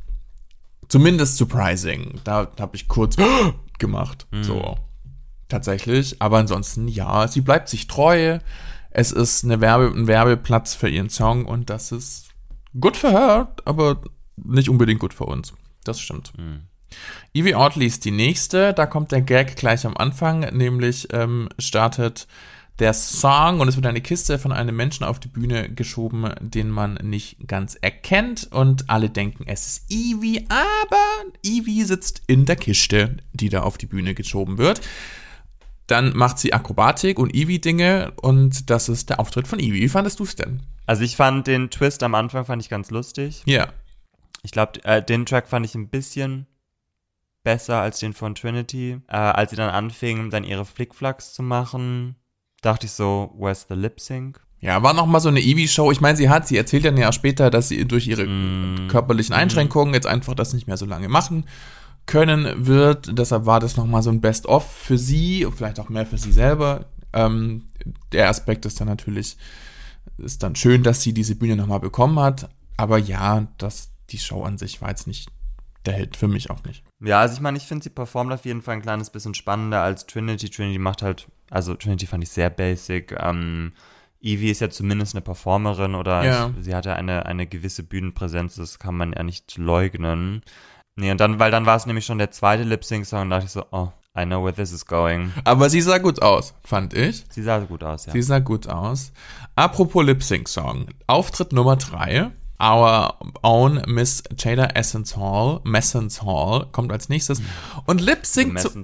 zumindest surprising. Da habe ich kurz <gasps> gemacht. Mhm. So tatsächlich. Aber ansonsten, ja, sie bleibt sich treu. Es ist eine Werbe, ein Werbeplatz für ihren Song und das ist gut für her, aber nicht unbedingt gut für uns. Das stimmt. Mhm. Evie Oddly ist die nächste. Da kommt der Gag gleich am Anfang, nämlich ähm, startet der Song und es wird eine Kiste von einem Menschen auf die Bühne geschoben, den man nicht ganz erkennt und alle denken, es ist Evie, aber Evie sitzt in der Kiste, die da auf die Bühne geschoben wird. Dann macht sie Akrobatik und Eevee-Dinge und das ist der Auftritt von Eevee. Wie fandest du es denn? Also ich fand den Twist am Anfang fand ich ganz lustig. Ja. Yeah. Ich glaube, äh, den Track fand ich ein bisschen besser als den von Trinity. Äh, als sie dann anfing, dann ihre Flickflacks zu machen, dachte ich so, where's the Lip Sync? Ja, war noch mal so eine Eevee-Show. Ich meine, sie hat, sie erzählt dann ja später, dass sie durch ihre mm. körperlichen Einschränkungen jetzt einfach das nicht mehr so lange machen können wird. Deshalb war das nochmal so ein Best-of für sie und vielleicht auch mehr für sie selber. Ähm, der Aspekt ist dann natürlich, ist dann schön, dass sie diese Bühne nochmal bekommen hat. Aber ja, das, die Show an sich war jetzt nicht der Hit für mich auch nicht. Ja, also ich meine, ich finde, sie performt auf jeden Fall ein kleines bisschen spannender als Trinity. Trinity macht halt, also Trinity fand ich sehr basic. Ähm, Evie ist ja zumindest eine Performerin oder ja. sie hatte eine, eine gewisse Bühnenpräsenz, das kann man ja nicht leugnen. Nee, und dann, weil dann war es nämlich schon der zweite Lip-Sync-Song und dachte ich so, oh, I know where this is going. Aber sie sah gut aus, fand ich. Sie sah gut aus, ja. Sie sah gut aus. Apropos Lip-Sync-Song. Auftritt Nummer drei. Our own Miss Jada Essence Hall, Messence Hall, kommt als nächstes und lip zu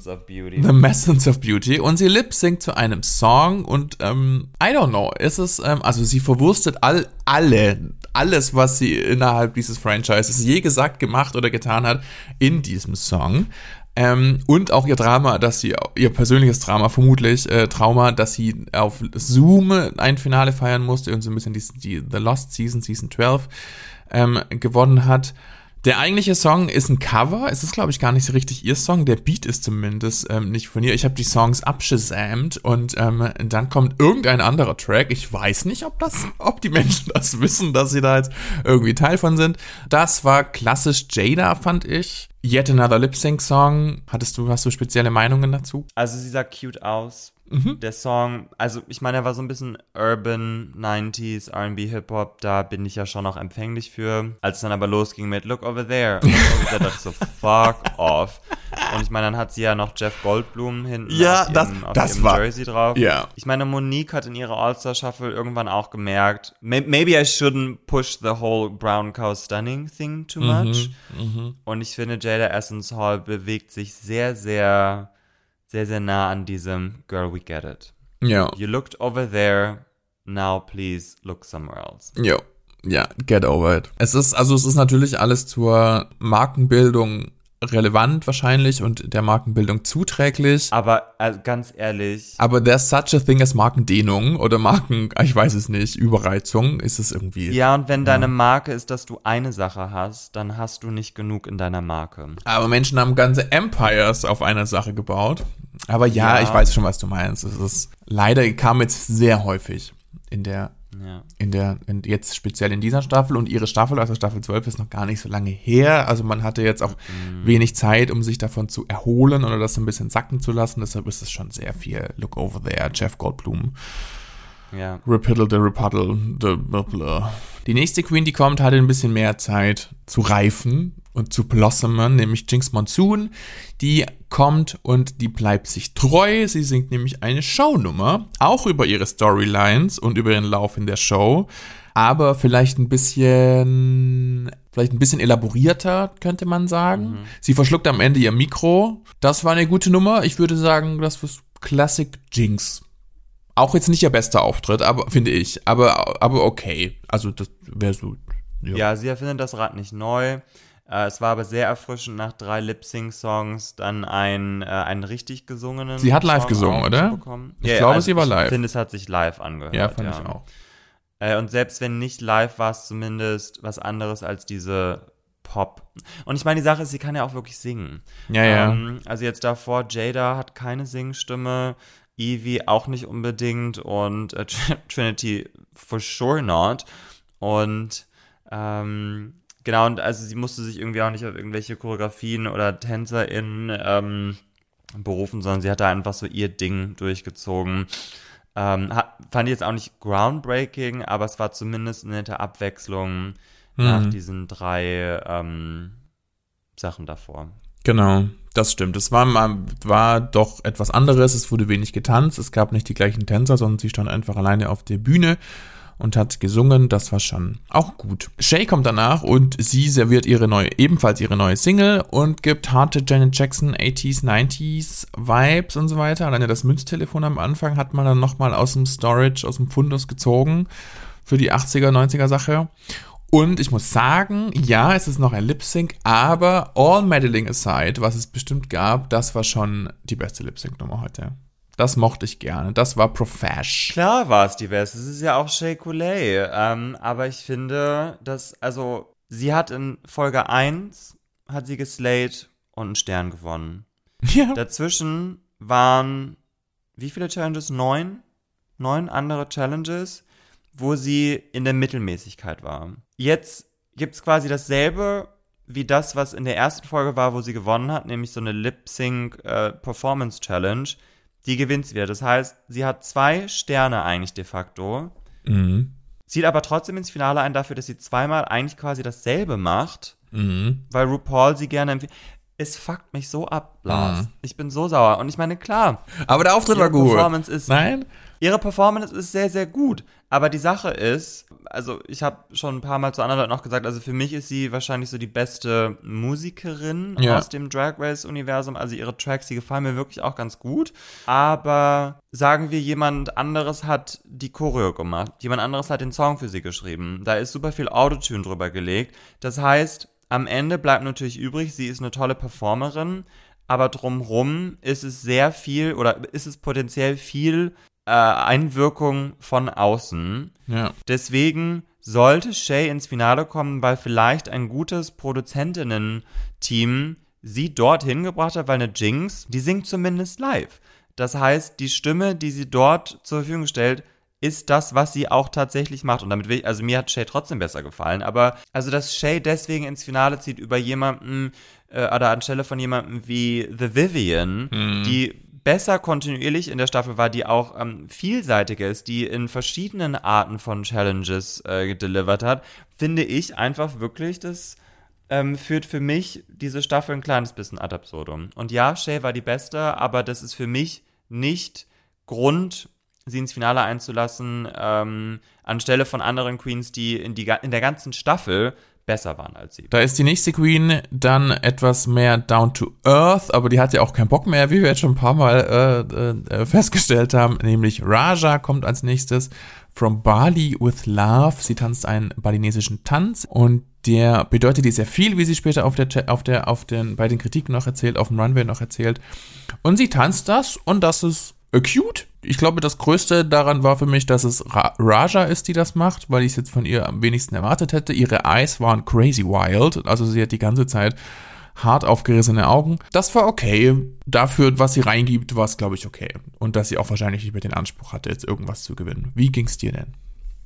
of Beauty. The Messence of Beauty und sie lip sync zu einem Song und ähm, I don't know, ist es ähm, also sie verwurstet all alle alles, was sie innerhalb dieses Franchises je gesagt, gemacht oder getan hat in diesem Song. Ähm, und auch ihr Drama, dass sie, ihr persönliches Drama, vermutlich äh, Trauma, dass sie auf Zoom ein Finale feiern musste und so ein bisschen die, die The Lost Season, Season 12 ähm, gewonnen hat. Der eigentliche Song ist ein Cover. Es ist, glaube ich, gar nicht so richtig ihr Song. Der Beat ist zumindest ähm, nicht von ihr. Ich habe die Songs abgesamt und ähm, dann kommt irgendein anderer Track. Ich weiß nicht, ob das, ob die Menschen das wissen, dass sie da jetzt irgendwie Teil von sind. Das war klassisch Jada, fand ich. Yet Another Lip Sync Song. Hattest du, hast du spezielle Meinungen dazu? Also sie sah cute aus. Mhm. Der Song, also ich meine, er war so ein bisschen Urban 90s RB Hip-Hop, da bin ich ja schon noch empfänglich für. Als es dann aber losging mit Look over there, <laughs> da dachte ich so, fuck off. Und ich meine, dann hat sie ja noch Jeff Goldblum hinten ja, auf das, ihrem, auf das ihrem war, Jersey drauf. Ja. Ich meine, Monique hat in ihrer All-Star-Shuffle irgendwann auch gemerkt, maybe I shouldn't push the whole Brown Cow Stunning thing too Mhm, much. Und ich finde, Jada Essence Hall bewegt sich sehr, sehr sehr, sehr nah an diesem Girl, we get it. Ja. You looked over there, now please look somewhere else. Ja. Ja, get over it. Es ist, also es ist natürlich alles zur Markenbildung relevant wahrscheinlich und der Markenbildung zuträglich. Aber äh, ganz ehrlich. Aber there's such a thing as Markendehnung oder Marken, ich weiß es nicht, Überreizung ist es irgendwie. Ja, und wenn deine Marke ist, dass du eine Sache hast, dann hast du nicht genug in deiner Marke. Aber Menschen haben ganze Empires auf einer Sache gebaut. Aber ja, Ja. ich weiß schon, was du meinst. Es ist leider kam jetzt sehr häufig in der Ja. in der, in, jetzt speziell in dieser Staffel und ihre Staffel, also Staffel 12, ist noch gar nicht so lange her. Also man hatte jetzt auch wenig Zeit, um sich davon zu erholen oder das ein bisschen sacken zu lassen. Deshalb ist es schon sehr viel Look over there, Jeff Goldblum. Ja. Repiddle the Repuddle, the blah, blah. Die nächste Queen, die kommt, hatte ein bisschen mehr Zeit zu reifen und zu blossomen, nämlich Jinx Monsoon. Die kommt und die bleibt sich treu. Sie singt nämlich eine Shownummer, auch über ihre Storylines und über ihren Lauf in der Show. Aber vielleicht ein bisschen, vielleicht ein bisschen elaborierter, könnte man sagen. Sie verschluckt am Ende ihr Mikro. Das war eine gute Nummer. Ich würde sagen, das war Classic Jinx. Auch jetzt nicht ihr bester Auftritt, aber finde ich. Aber, aber okay. Also das wäre so. Ja. sie erfindet das Rad nicht neu. Äh, es war aber sehr erfrischend, nach drei Lip-Sync-Songs dann einen, äh, einen richtig gesungenen. Sie hat live Song gesungen, oder? Ich glaube, sie war live. Ich finde, es hat sich live angehört. Ja, fand ich auch. Äh, und selbst wenn nicht live, war es zumindest was anderes als diese Pop. Und ich meine, die Sache ist, sie kann ja auch wirklich singen. Ja, ja. Ähm, also jetzt davor, Jada hat keine Singstimme, Evie auch nicht unbedingt und äh, Tr- <laughs> Trinity for sure not. Und ähm, genau, und also sie musste sich irgendwie auch nicht auf irgendwelche Choreografien oder TänzerInnen ähm, berufen, sondern sie hat da einfach so ihr Ding durchgezogen. Ähm, hat, fand ich jetzt auch nicht groundbreaking, aber es war zumindest eine nette Abwechslung nach Mhm. diesen drei ähm, Sachen davor. Genau, das stimmt. Es war, war doch etwas anderes. Es wurde wenig getanzt. Es gab nicht die gleichen Tänzer, sondern sie stand einfach alleine auf der Bühne und hat gesungen. Das war schon auch gut. Shay kommt danach und sie serviert ihre neue, ebenfalls ihre neue Single und gibt harte Janet Jackson 80s, 90s Vibes und so weiter. Alleine das Münztelefon am Anfang hat man dann nochmal aus dem Storage, aus dem Fundus gezogen für die 80er, 90er Sache. Und ich muss sagen, ja, es ist noch ein Lip-Sync, aber all meddling aside, was es bestimmt gab, das war schon die beste Lip-Sync-Nummer heute. Das mochte ich gerne. Das war profesh. Klar war es die beste. Es ist ja auch Shea Coulee. Ähm, aber ich finde, dass, also, sie hat in Folge 1 hat sie geslayed und einen Stern gewonnen. <laughs> Ja. Dazwischen waren wie viele Challenges? Neun? Neun andere Challenges, wo sie in der Mittelmäßigkeit war. Jetzt gibt es quasi dasselbe wie das, was in der ersten Folge war, wo sie gewonnen hat, nämlich so eine Lip-Sync-Performance-Challenge. Die gewinnt sie wieder. Das heißt, sie hat zwei Sterne eigentlich de facto. Mhm. Zieht aber trotzdem ins Finale ein dafür, dass sie zweimal eigentlich quasi dasselbe macht, Mhm. weil RuPaul sie gerne empfiehlt. Es fuckt mich so ab, Lars. Mhm. Ich bin so sauer. Und ich meine, klar. Aber der Auftritt war gut. Performance ist, Nein? Ihre Performance ist sehr, sehr gut. Aber die Sache ist, also ich habe schon ein paar Mal zu anderen Leuten auch gesagt, also für mich ist sie wahrscheinlich so die beste Musikerin Ja. aus dem Drag Race-Universum. Also ihre Tracks, die gefallen mir wirklich auch ganz gut. Aber sagen wir, jemand anderes hat die Choreo gemacht. Jemand anderes hat den Song für sie geschrieben. Da ist super viel Autotune drüber gelegt. Das heißt, am Ende bleibt natürlich übrig, sie ist eine tolle Performerin, aber drumrum ist es sehr viel oder ist es potenziell viel äh, Einwirkung von außen. Ja. Deswegen sollte Shay ins Finale kommen, weil vielleicht ein gutes Produzentinnen-Team sie dorthin gebracht hat, weil eine Jinx, die singt zumindest live. Das heißt, die Stimme, die sie dort zur Verfügung stellt, ist das, was sie auch tatsächlich macht. Und damit will ich, also mir hat Shay trotzdem besser gefallen, aber also, dass Shay deswegen ins Finale zieht über jemanden, äh, oder anstelle von jemandem wie The Vivian, Mhm. die besser kontinuierlich in der Staffel war, die auch ähm, vielseitiger ist, die in verschiedenen Arten von Challenges äh, gedelivert hat, finde ich einfach wirklich, das ähm, führt für mich diese Staffel ein kleines bisschen ad absurdum. Und ja, Shay war die beste, aber das ist für mich nicht Grund, sie ins Finale einzulassen, ähm, anstelle von anderen Queens, die in, die in der ganzen Staffel besser waren als sie. Da ist die nächste Queen dann etwas mehr down to earth, aber die hat ja auch keinen Bock mehr, wie wir jetzt schon ein paar Mal äh, äh, festgestellt haben, nämlich Raja kommt als nächstes. From Bali with Love. Sie tanzt einen balinesischen Tanz und der bedeutet ihr sehr viel, wie sie später auf der, auf der, auf den, bei den Kritiken noch erzählt, auf dem Runway noch erzählt. Und sie tanzt das und das ist cute. Ich glaube, das Größte daran war für mich, dass es Ra Raja ist, die das macht, weil ich es jetzt von ihr am wenigsten erwartet hätte. Ihre Eyes waren crazy wild, also sie hat die ganze Zeit hart aufgerissene Augen. Das war okay. Dafür, was sie reingibt, war es, glaube ich, okay. Und dass sie auch wahrscheinlich nicht mehr den Anspruch hatte, jetzt irgendwas zu gewinnen. Wie ging es dir denn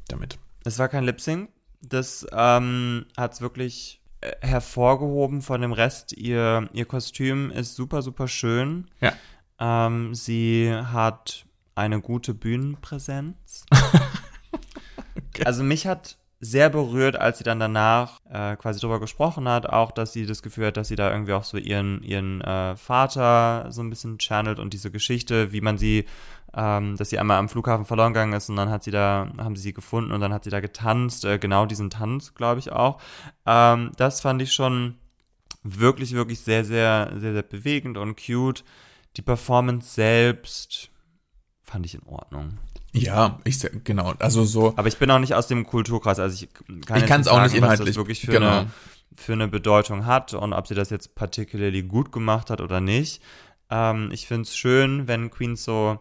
damit? Es war kein Lip-Sync. Das ähm, hat es wirklich äh, hervorgehoben von dem Rest. Ihr, ihr Kostüm ist super, super schön. Ja. Ähm, sie hat eine gute Bühnenpräsenz. <laughs> okay. Also mich hat sehr berührt, als sie dann danach äh, quasi drüber gesprochen hat, auch, dass sie das Gefühl hat, dass sie da irgendwie auch so ihren, ihren äh, Vater so ein bisschen channelt und diese Geschichte, wie man sie, ähm, dass sie einmal am Flughafen verloren gegangen ist und dann hat sie da, haben sie sie gefunden und dann hat sie da getanzt, äh, genau diesen Tanz, glaube ich auch. Ähm, das fand ich schon wirklich, wirklich sehr, sehr, sehr, sehr bewegend und cute. Die Performance selbst fand ich in Ordnung. Ja, ich genau, also so. Aber ich bin auch nicht aus dem Kulturkreis, also ich kann ich kann es auch nicht inhaltlich was das wirklich für, genau. eine, für eine Bedeutung hat und ob sie das jetzt particularly gut gemacht hat oder nicht. Ähm, ich finde es schön, wenn Queens so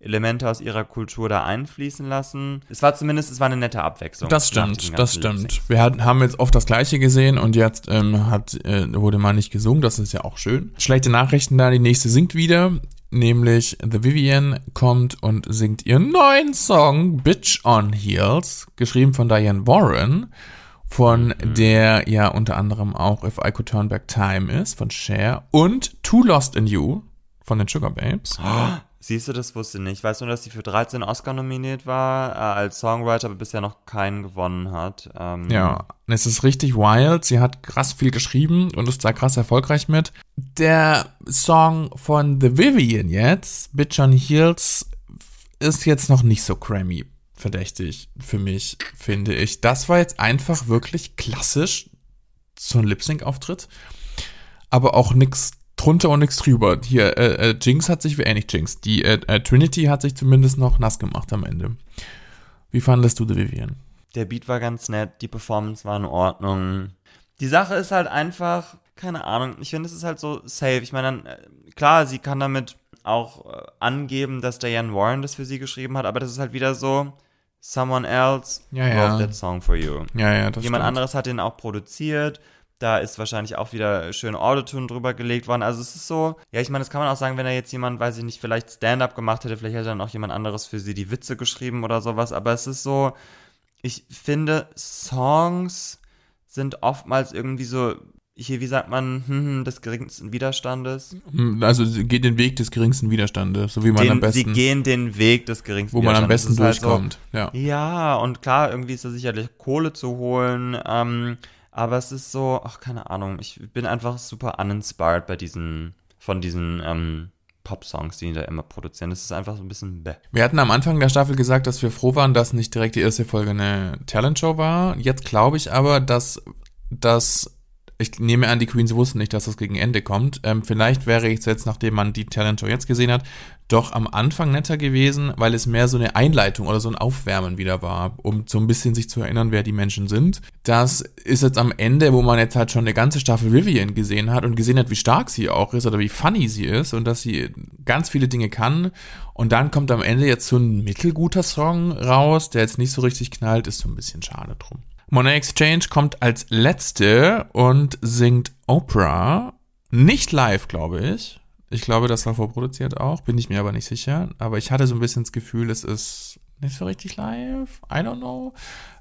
Elemente aus ihrer Kultur da einfließen lassen. Es war zumindest, es war eine nette Abwechslung. Das stimmt, das stimmt. Wir hat, haben jetzt oft das Gleiche gesehen und jetzt ähm, hat, äh, wurde mal nicht gesungen, das ist ja auch schön. Schlechte Nachrichten da, die nächste singt wieder nämlich The Vivian kommt und singt ihren neuen Song Bitch on Heels, geschrieben von Diane Warren, von mhm. der ja unter anderem auch If I Could Turn Back Time ist, von Cher, und Too Lost in You von den Sugar Babes. Oh, siehst du, das wusste ich nicht. Weißt du, dass sie für 13 Oscar nominiert war äh, als Songwriter, aber bisher noch keinen gewonnen hat. Ähm, ja, es ist richtig wild. Sie hat krass viel geschrieben und ist da krass erfolgreich mit. Der Song von The Vivian jetzt, Bitch on Heels, ist jetzt noch nicht so crammy verdächtig für mich, finde ich. Das war jetzt einfach wirklich klassisch so ein Lip-Sync-Auftritt, aber auch nichts drunter und nichts drüber. Hier, äh, äh, Jinx hat sich, äh, nicht Jinx, die äh, äh, Trinity hat sich zumindest noch nass gemacht am Ende. Wie fandest du The Vivian? Der Beat war ganz nett, die Performance war in Ordnung. Die Sache ist halt einfach, keine Ahnung, ich finde, es ist halt so safe. Ich meine, äh, klar, sie kann damit auch äh, angeben, dass Diane Warren das für sie geschrieben hat, aber das ist halt wieder so, someone else ja, ja. wrote that song for you. Ja, ja, das Jemand stimmt. anderes hat den auch produziert da ist wahrscheinlich auch wieder schön Autotune drüber gelegt worden. Also es ist so, ja, ich meine, das kann man auch sagen, wenn er jetzt jemand, weiß ich nicht, vielleicht Stand-up gemacht hätte, vielleicht hätte dann auch jemand anderes für sie die Witze geschrieben oder sowas. Aber es ist so, ich finde, Songs sind oftmals irgendwie so, hier, wie sagt man, hm, hm, des geringsten Widerstandes? Also sie geht den Weg des geringsten Widerstandes, so wie man den, am besten. Sie gehen den Weg des geringsten Wo man am besten Widerstandes. durchkommt, halt so, ja. Ja, und klar, irgendwie ist da sicherlich Kohle zu holen, ähm, aber es ist so, ach, keine Ahnung, ich bin einfach super uninspired bei diesen, von diesen ähm, Pop-Songs, die die da immer produzieren. Das ist einfach so ein bisschen bäh. Wir hatten am Anfang der Staffel gesagt, dass wir froh waren, dass nicht direkt die erste Folge eine Talentshow war. Jetzt glaube ich aber, dass das ich nehme an, die Queens wussten nicht, dass das gegen Ende kommt. Ähm, vielleicht wäre es jetzt, nachdem man die Talentshow jetzt gesehen hat, doch am Anfang netter gewesen, weil es mehr so eine Einleitung oder so ein Aufwärmen wieder war, um so ein bisschen sich zu erinnern, wer die Menschen sind. Das ist jetzt am Ende, wo man jetzt halt schon eine ganze Staffel Vivian gesehen hat und gesehen hat, wie stark sie auch ist oder wie funny sie ist und dass sie ganz viele Dinge kann. Und dann kommt am Ende jetzt so ein mittelguter Song raus, der jetzt nicht so richtig knallt, ist so ein bisschen schade drum. Monet Exchange kommt als letzte und singt Oprah. Nicht live, glaube ich. Ich glaube, das war vorproduziert auch, bin ich mir aber nicht sicher. Aber ich hatte so ein bisschen das Gefühl, es ist nicht so richtig live. I don't know.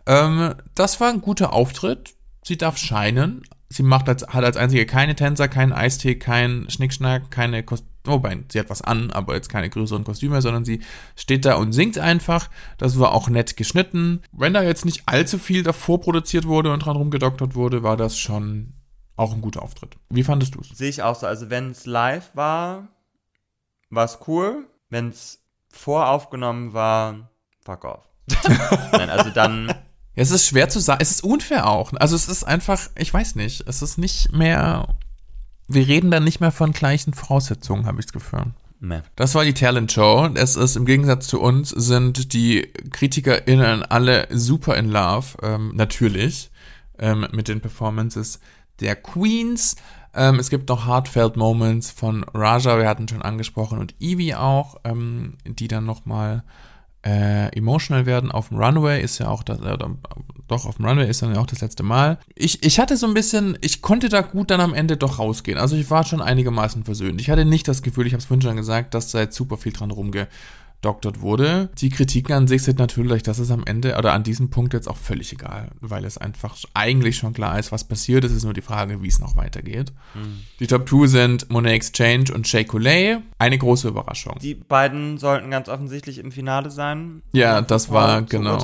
Ähm, das war ein guter Auftritt. Sie darf scheinen. Sie macht als, hat als einzige keine Tänzer, keinen Eistee, keinen Schnickschnack, keine Kostüme. Wobei, sie hat was an, aber jetzt keine größeren Kostüme, sondern sie steht da und singt einfach. Das war auch nett geschnitten. Wenn da jetzt nicht allzu viel davor produziert wurde und dran rumgedoktert wurde, war das schon auch ein guter Auftritt. Wie fandest du es? Sehe ich auch so. Also, wenn es live war, war es cool. Wenn es voraufgenommen war, fuck off. <laughs> Nein, also dann Ja, es ist schwer zu sagen. Es ist unfair auch. Also es ist einfach, ich weiß nicht, es ist nicht mehr. Wir reden dann nicht mehr von gleichen Voraussetzungen, habe ich das Gefühl. Nee. Das war die Talent Show. Es ist im Gegensatz zu uns sind die KritikerInnen alle super in love, ähm, natürlich, ähm, mit den Performances der Queens. Ähm, es gibt noch Heartfelt Moments von Raja, wir hatten schon angesprochen, und Evie auch, ähm, die dann nochmal äh, emotional werden. Auf dem Runway ist ja auch das, äh, doch, auf dem Runway ist dann ja auch das letzte Mal. Ich, ich hatte so ein bisschen, ich konnte da gut dann am Ende doch rausgehen. Also ich war schon einigermaßen versöhnt. Ich hatte nicht das Gefühl, ich habe es vorhin schon gesagt, dass da jetzt super viel dran rumge doktort wurde. Die Kritiken an sich sind natürlich, dass es am Ende oder an diesem Punkt jetzt auch völlig egal, weil es einfach eigentlich schon klar ist, was passiert. Es ist nur die Frage, wie es noch weitergeht. Mhm. Die Top 2 sind Monet Exchange und Shea Coulee. Eine große Überraschung. Die beiden sollten ganz offensichtlich im Finale sein. Ja, das war genau.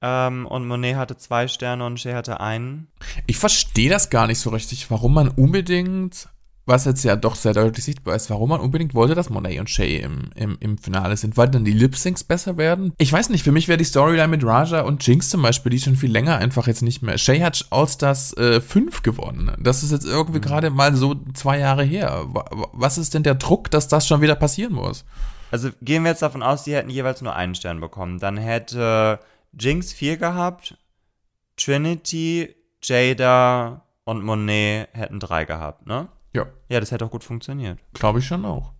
Ähm, und Monet hatte zwei Sterne und Shea hatte einen. Ich verstehe das gar nicht so richtig, warum man unbedingt was jetzt ja doch sehr deutlich sichtbar ist, warum man unbedingt wollte, dass Monet und Shay im, im, im Finale sind, weil dann die Lip-Syncs besser werden. Ich weiß nicht, für mich wäre die Storyline mit Raja und Jinx zum Beispiel, die schon viel länger einfach jetzt nicht mehr. Shay hat All-Stars äh, 5 gewonnen. Das ist jetzt irgendwie mhm. gerade mal so zwei Jahre her. Was ist denn der Druck, dass das schon wieder passieren muss? Also gehen wir jetzt davon aus, sie hätten jeweils nur einen Stern bekommen. Dann hätte Jinx 4 gehabt, Trinity, Jada und Monet hätten drei gehabt, ne? Ja. Ja, das hätte auch gut funktioniert. Glaube ich schon auch.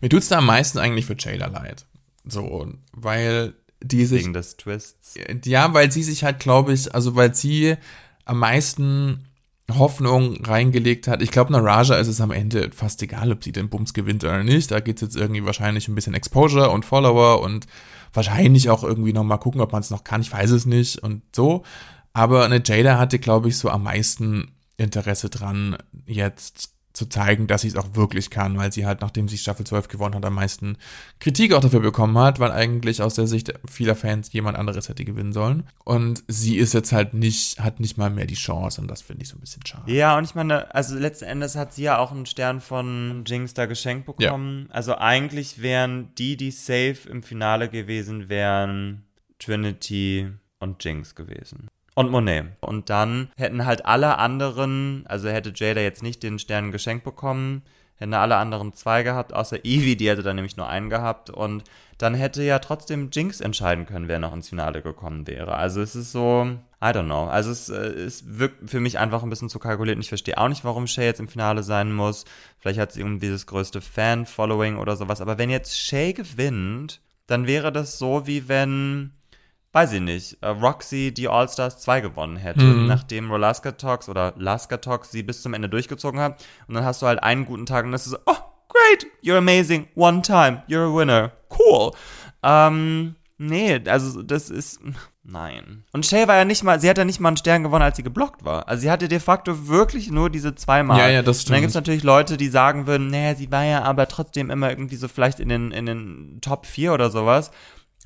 Mir tut es da am meisten eigentlich für Jada leid. So, weil die sich. Wegen des Twists. Ja, weil sie sich halt, glaube ich, also weil sie am meisten Hoffnung reingelegt hat. Ich glaube, Naraja ist es am Ende fast egal, ob sie den Bums gewinnt oder nicht. Da geht es jetzt irgendwie wahrscheinlich ein bisschen Exposure und Follower und wahrscheinlich auch irgendwie nochmal gucken, ob man es noch kann. Ich weiß es nicht und so. Aber eine Jada hatte, glaube ich, so am meisten Interesse dran, jetzt zu zeigen, dass sie es auch wirklich kann, weil sie halt, nachdem sie Staffel 12 gewonnen hat, am meisten Kritik auch dafür bekommen hat, weil eigentlich aus der Sicht vieler Fans jemand anderes hätte gewinnen sollen. Und sie ist jetzt halt nicht, hat nicht mal mehr die Chance und das finde ich so ein bisschen schade. Ja, und ich meine, also letzten Endes hat sie ja auch einen Stern von Jinx da geschenkt bekommen. Ja. Also eigentlich wären die, die safe im Finale gewesen wären, Trinity und Jinx gewesen. Und Monet. Und dann hätten halt alle anderen, also hätte Jada jetzt nicht den Stern geschenkt bekommen, hätten alle anderen zwei gehabt, außer Evie, die hätte dann nämlich nur einen gehabt. Und dann hätte ja trotzdem Jinx entscheiden können, wer noch ins Finale gekommen wäre. Also es ist so, I don't know. Also es, äh, es wirkt für mich einfach ein bisschen zu kalkuliert und ich verstehe auch nicht, warum Shay jetzt im Finale sein muss. Vielleicht hat sie irgendwie das größte Fan-Following oder sowas. Aber wenn jetzt Shay gewinnt, dann wäre das so, wie wenn weiß ich nicht, äh, Roxy die All-Stars 2 gewonnen hätte, mhm. nachdem Rolaska Talks oder Laska Talks sie bis zum Ende durchgezogen hat. Und dann hast du halt einen guten Tag und das ist so, oh, great, you're amazing, one time, you're a winner, cool. Ähm, nee, also das ist, nein. Und Shay war ja nicht mal, sie hat ja nicht mal einen Stern gewonnen, als sie geblockt war. Also sie hatte de facto wirklich nur diese zweimal. Ja, ja, das stimmt. Und dann gibt es natürlich Leute, die sagen würden, naja, sie war ja aber trotzdem immer irgendwie so vielleicht in den, in den Top 4 oder sowas.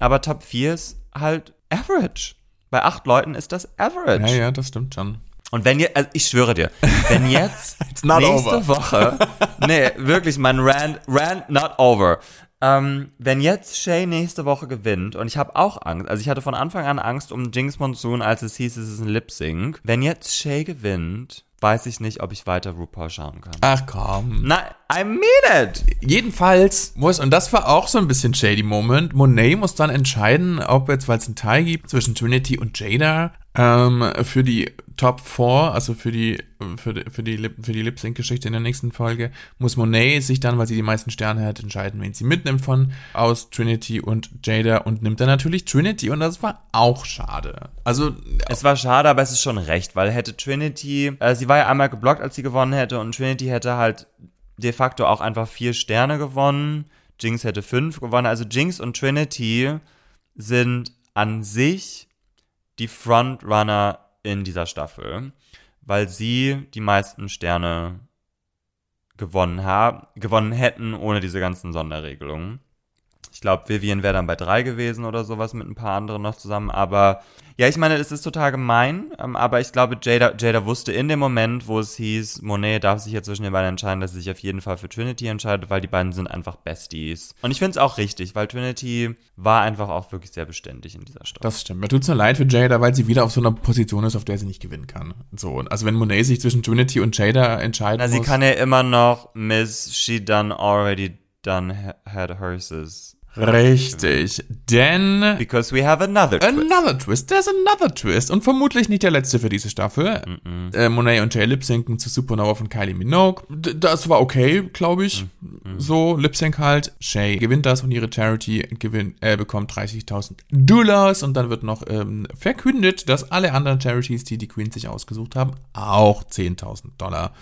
Aber Top 4 ist halt average. Bei acht Leuten ist das average. Ja, ja, das stimmt schon. Und wenn ihr, also ich schwöre dir, wenn <laughs> jetzt nächste over. Woche, <laughs> nee, wirklich, mein Rant, Rant not over. Ähm, wenn jetzt Shay nächste Woche gewinnt, und ich habe auch Angst, also ich hatte von Anfang an Angst um Jinx Monsoon, als es hieß, es ist ein Lip Sync. Wenn jetzt Shay gewinnt, weiß ich nicht, ob ich weiter RuPaul schauen kann. Ach komm. Nein, I mean it. Jedenfalls muss, und das war auch so ein bisschen shady Moment, Monet muss dann entscheiden, ob jetzt, weil es einen Teil gibt zwischen Trinity und Jada, ähm, für die Top 4, also für die, für die, für die, für die Lip-Sync-Geschichte in der nächsten Folge, muss Monet sich dann, weil sie die meisten Sterne hat, entscheiden, wen sie mitnimmt von aus Trinity und Jada und nimmt dann natürlich Trinity und das war auch schade. Also. Es war schade, aber es ist schon recht, weil hätte Trinity, äh, sie war ja einmal geblockt, als sie gewonnen hätte und Trinity hätte halt de facto auch einfach vier Sterne gewonnen. Jinx hätte fünf gewonnen. Also Jinx und Trinity sind an sich die Frontrunner in dieser Staffel, weil sie die meisten Sterne gewonnen haben, gewonnen hätten ohne diese ganzen Sonderregelungen. Ich glaube, Vivian wäre dann bei drei gewesen oder sowas mit ein paar anderen noch zusammen. Aber ja, ich meine, es ist total gemein. Ähm, aber ich glaube, Jada, Jada wusste in dem Moment, wo es hieß, Monet darf sich jetzt zwischen den beiden entscheiden, dass sie sich auf jeden Fall für Trinity entscheidet, weil die beiden sind einfach Besties. Und ich finde es auch richtig, weil Trinity war einfach auch wirklich sehr beständig in dieser Stadt. Das stimmt. Mir tut es nur leid für Jada, weil sie wieder auf so einer Position ist, auf der sie nicht gewinnen kann. So, also wenn Monet sich zwischen Trinity und Jada entscheiden Na, muss. sie kann ja immer noch Miss She Done Already Done Had Herses. Richtig, denn Because we have another twist. Another twist, there's another twist. Und vermutlich nicht der letzte für diese Staffel. Äh, Monet und Jay lip-sinken zu Supernova von Kylie Minogue. D das war okay, glaube ich. So, Lip-Sync halt. Shay gewinnt das und ihre Charity gewinnt, äh, bekommt 30.000 Dollars. Und dann wird noch ähm, verkündet, dass alle anderen Charities, die die Queens sich ausgesucht haben, auch 10.000 Dollar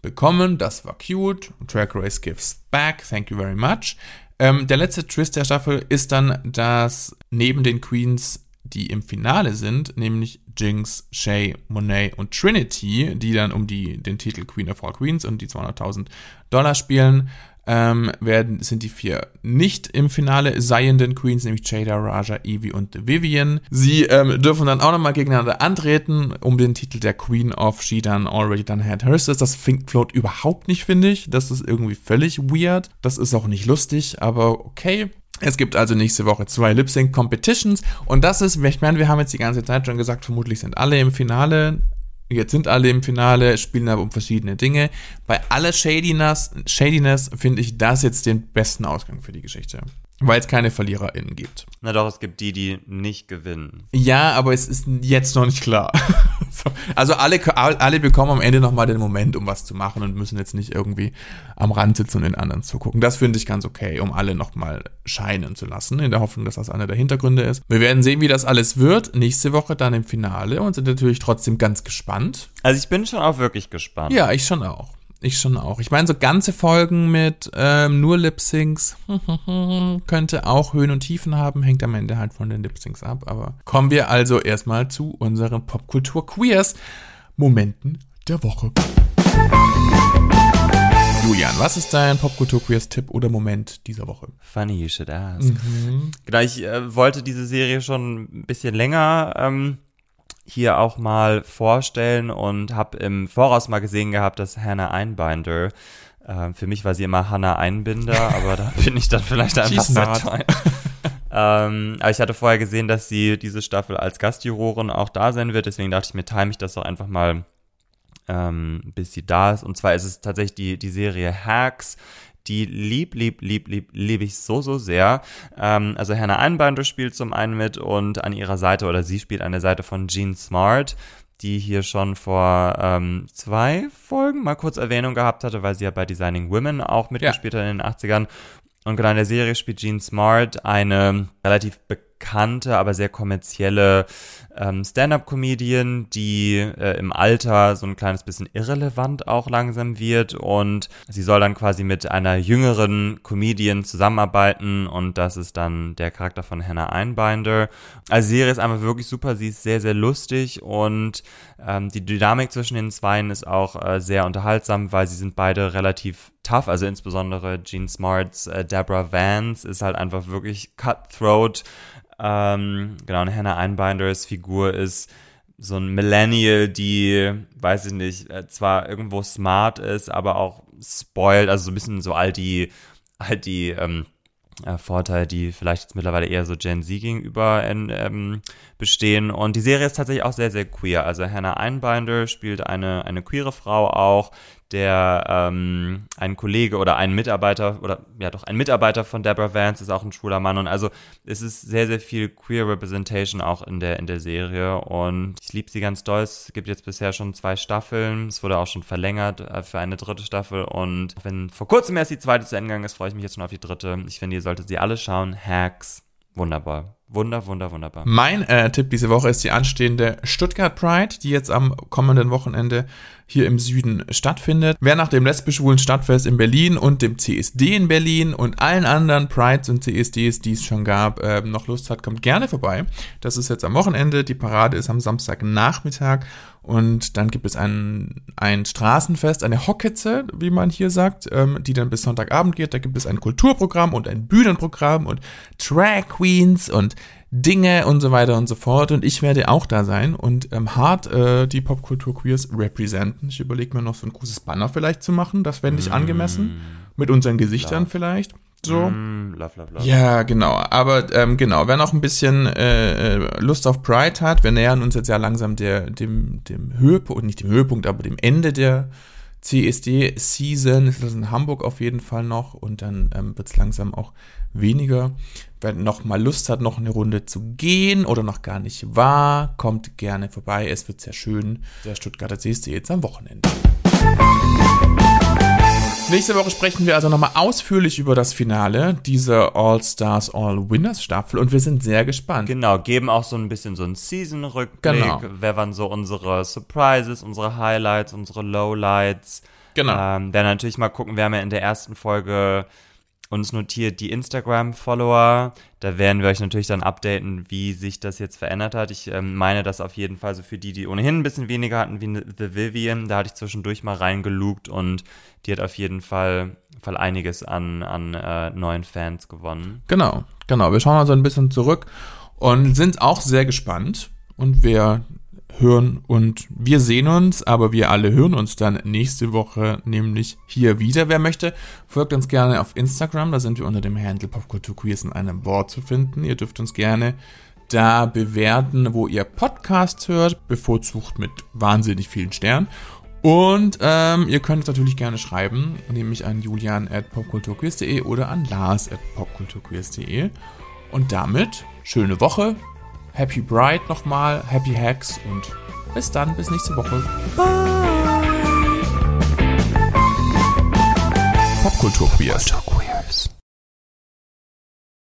bekommen. Das war cute. Track Race gives back. Thank you very much. Ähm, der letzte Twist der Staffel ist dann, dass neben den Queens, die im Finale sind, nämlich Jinx, Shay, Monet und Trinity, die dann um die, den Titel Queen of All Queens und die 200.000 Dollar spielen, ähm, werden, sind die vier nicht im Finale seienden Queens, nämlich Jada, Raja, Evie und Vivian. Sie ähm, dürfen dann auch nochmal gegeneinander antreten, um den Titel der Queen of She Done Already Done Had Hers. Das float überhaupt nicht, finde ich. Das ist irgendwie völlig weird. Das ist auch nicht lustig, aber okay. Es gibt also nächste Woche zwei Lip Sync Competitions und das ist, ich meine, wir haben jetzt die ganze Zeit schon gesagt, vermutlich sind alle im Finale. Jetzt sind alle im Finale, spielen aber um verschiedene Dinge. Bei aller Shadiness, Shadiness finde ich das jetzt den besten Ausgang für die Geschichte. Weil es keine VerliererInnen gibt. Na doch, es gibt die, die nicht gewinnen. Ja, aber es ist jetzt noch nicht klar. <laughs> so. Also alle, alle bekommen am Ende nochmal den Moment, um was zu machen und müssen jetzt nicht irgendwie am Rand sitzen und den anderen zugucken. Das finde ich ganz okay, um alle nochmal scheinen zu lassen, in der Hoffnung, dass das einer der Hintergründe ist. Wir werden sehen, wie das alles wird. Nächste Woche dann im Finale und sind natürlich trotzdem ganz gespannt. Also ich bin schon auch wirklich gespannt. Ja, ich schon auch. Ich schon auch. Ich meine, so ganze Folgen mit ähm, nur Lip-Syncs <laughs> könnte auch Höhen und Tiefen haben, hängt am Ende halt von den Lip-Syncs ab. Aber kommen wir also erstmal zu unseren Popkultur-Queers-Momenten der Woche. Julian, was ist dein Popkultur-Queers-Tipp oder Moment dieser Woche? Funny you should ask. Mhm. Genau, ich äh, wollte diese Serie schon ein bisschen länger ähm, hier auch mal vorstellen und habe im Voraus mal gesehen gehabt, dass Hannah Einbinder, äh, für mich war sie immer Hannah Einbinder, <laughs> aber da bin ich dann vielleicht einfach smart. <laughs> ähm, aber ich hatte vorher gesehen, dass sie diese Staffel als Gastjurorin auch da sein wird, deswegen dachte ich mir, time ich das doch einfach mal ähm, bis sie da ist. Und zwar ist es tatsächlich die, die Serie Hacks, die lieb, lieb, lieb, lieb, liebe ich so, so sehr. Ähm, also Hannah Einbinder spielt zum einen mit und an ihrer Seite, oder sie spielt an der Seite von Jean Smart, die hier schon vor ähm, zwei Folgen mal kurz Erwähnung gehabt hatte, weil sie ja bei Designing Women auch mitgespielt ja. hat in den 80ern. Und genau in der Serie spielt Jean Smart eine relativ bekannte, aber sehr kommerzielle ähm, Stand-up-Comedian, die äh, im Alter so ein kleines bisschen irrelevant auch langsam wird und sie soll dann quasi mit einer jüngeren Comedian zusammenarbeiten und das ist dann der Charakter von Hannah Einbinder. Also die Serie ist einfach wirklich super, sie ist sehr, sehr lustig und ähm, die Dynamik zwischen den Zweien ist auch äh, sehr unterhaltsam, weil sie sind beide relativ tough, also insbesondere Gene Smarts äh, Deborah Vance ist halt einfach wirklich cutthroat, ähm, genau, und Hannah Einbinders Figur ist so ein Millennial, die, weiß ich nicht, äh, zwar irgendwo smart ist, aber auch spoiled, also so ein bisschen so all die, all die ähm, äh, Vorteile, die vielleicht jetzt mittlerweile eher so Gen Z gegenüber in, ähm, bestehen. Und die Serie ist tatsächlich auch sehr, sehr queer. Also Hannah Einbinder spielt eine, eine queere Frau auch, der ähm, ein Kollege oder ein Mitarbeiter oder ja doch ein Mitarbeiter von Deborah Vance ist auch ein schwuler Mann und also es ist sehr sehr viel queer Representation auch in der in der Serie und ich liebe sie ganz doll. Es gibt jetzt bisher schon zwei Staffeln, es wurde auch schon verlängert äh, für eine dritte Staffel und wenn vor kurzem erst die zweite zu Ende gegangen ist, freue ich mich jetzt schon auf die dritte. Ich finde, ihr solltet sie alle schauen. Hacks, wunderbar Wunder, wunder, wunderbar. Mein äh, Tipp diese Woche ist die anstehende Stuttgart Pride, die jetzt am kommenden Wochenende hier im Süden stattfindet. Wer nach dem lesbisch-schwulen Stadtfest in Berlin und dem CSD in Berlin und allen anderen Prides und CSDs, die es schon gab, äh, noch Lust hat, kommt gerne vorbei. Das ist jetzt am Wochenende. Die Parade ist am Samstagnachmittag und dann gibt es ein, ein Straßenfest, eine Hocketze, wie man hier sagt, ähm, die dann bis Sonntagabend geht. Da gibt es ein Kulturprogramm und ein Bühnenprogramm und Drag Queens und Dinge und so weiter und so fort. Und ich werde auch da sein und ähm, hart äh, die Popkultur-Queers representen. Ich überlege mir noch so ein großes Banner vielleicht zu machen. Das fände ich angemessen. Mit unseren Gesichtern Love. vielleicht. So. Mm, love, love, love. Ja, genau. Aber ähm, genau, wer noch ein bisschen äh, äh, Lust auf Pride hat, wir nähern uns jetzt ja langsam der, dem, dem Höhepunkt, nicht dem Höhepunkt, aber dem Ende der CSD-Season. Das ist in Hamburg auf jeden Fall noch und dann ähm, wird es langsam auch weniger. Wer noch mal Lust hat, noch eine Runde zu gehen oder noch gar nicht war, kommt gerne vorbei. Es wird sehr schön. Der Stuttgarter CSD jetzt am Wochenende. Nächste Woche sprechen wir also nochmal ausführlich über das Finale dieser All-Stars All-Winners Staffel und wir sind sehr gespannt. Genau, geben auch so ein bisschen so einen Season-Rückblick. Genau. Wer waren so unsere Surprises, unsere Highlights, unsere Lowlights. Genau. Ähm, dann natürlich mal gucken, wir haben ja in der ersten Folge uns notiert die Instagram-Follower. Da werden wir euch natürlich dann updaten, wie sich das jetzt verändert hat. Ich ähm, meine das auf jeden Fall so für die, die ohnehin ein bisschen weniger hatten, wie The Vivian. Da hatte ich zwischendurch mal reingelugt und die hat auf jeden Fall, Fall einiges an, an äh, neuen Fans gewonnen. Genau, genau. Wir schauen also ein bisschen zurück und sind auch sehr gespannt. Und wir hören und wir sehen uns, aber wir alle hören uns dann nächste Woche nämlich hier wieder. Wer möchte, folgt uns gerne auf Instagram. Da sind wir unter dem Handle Popkulturqueers in einem Wort zu finden. Ihr dürft uns gerne da bewerten, wo ihr Podcast hört, bevorzugt mit wahnsinnig vielen Sternen. Und ähm, ihr könnt es natürlich gerne schreiben, nämlich an julian at oder an lars at. Und damit schöne Woche, Happy Bride nochmal, Happy Hacks und bis dann, bis nächste Woche. Bye. Popkulturqueers.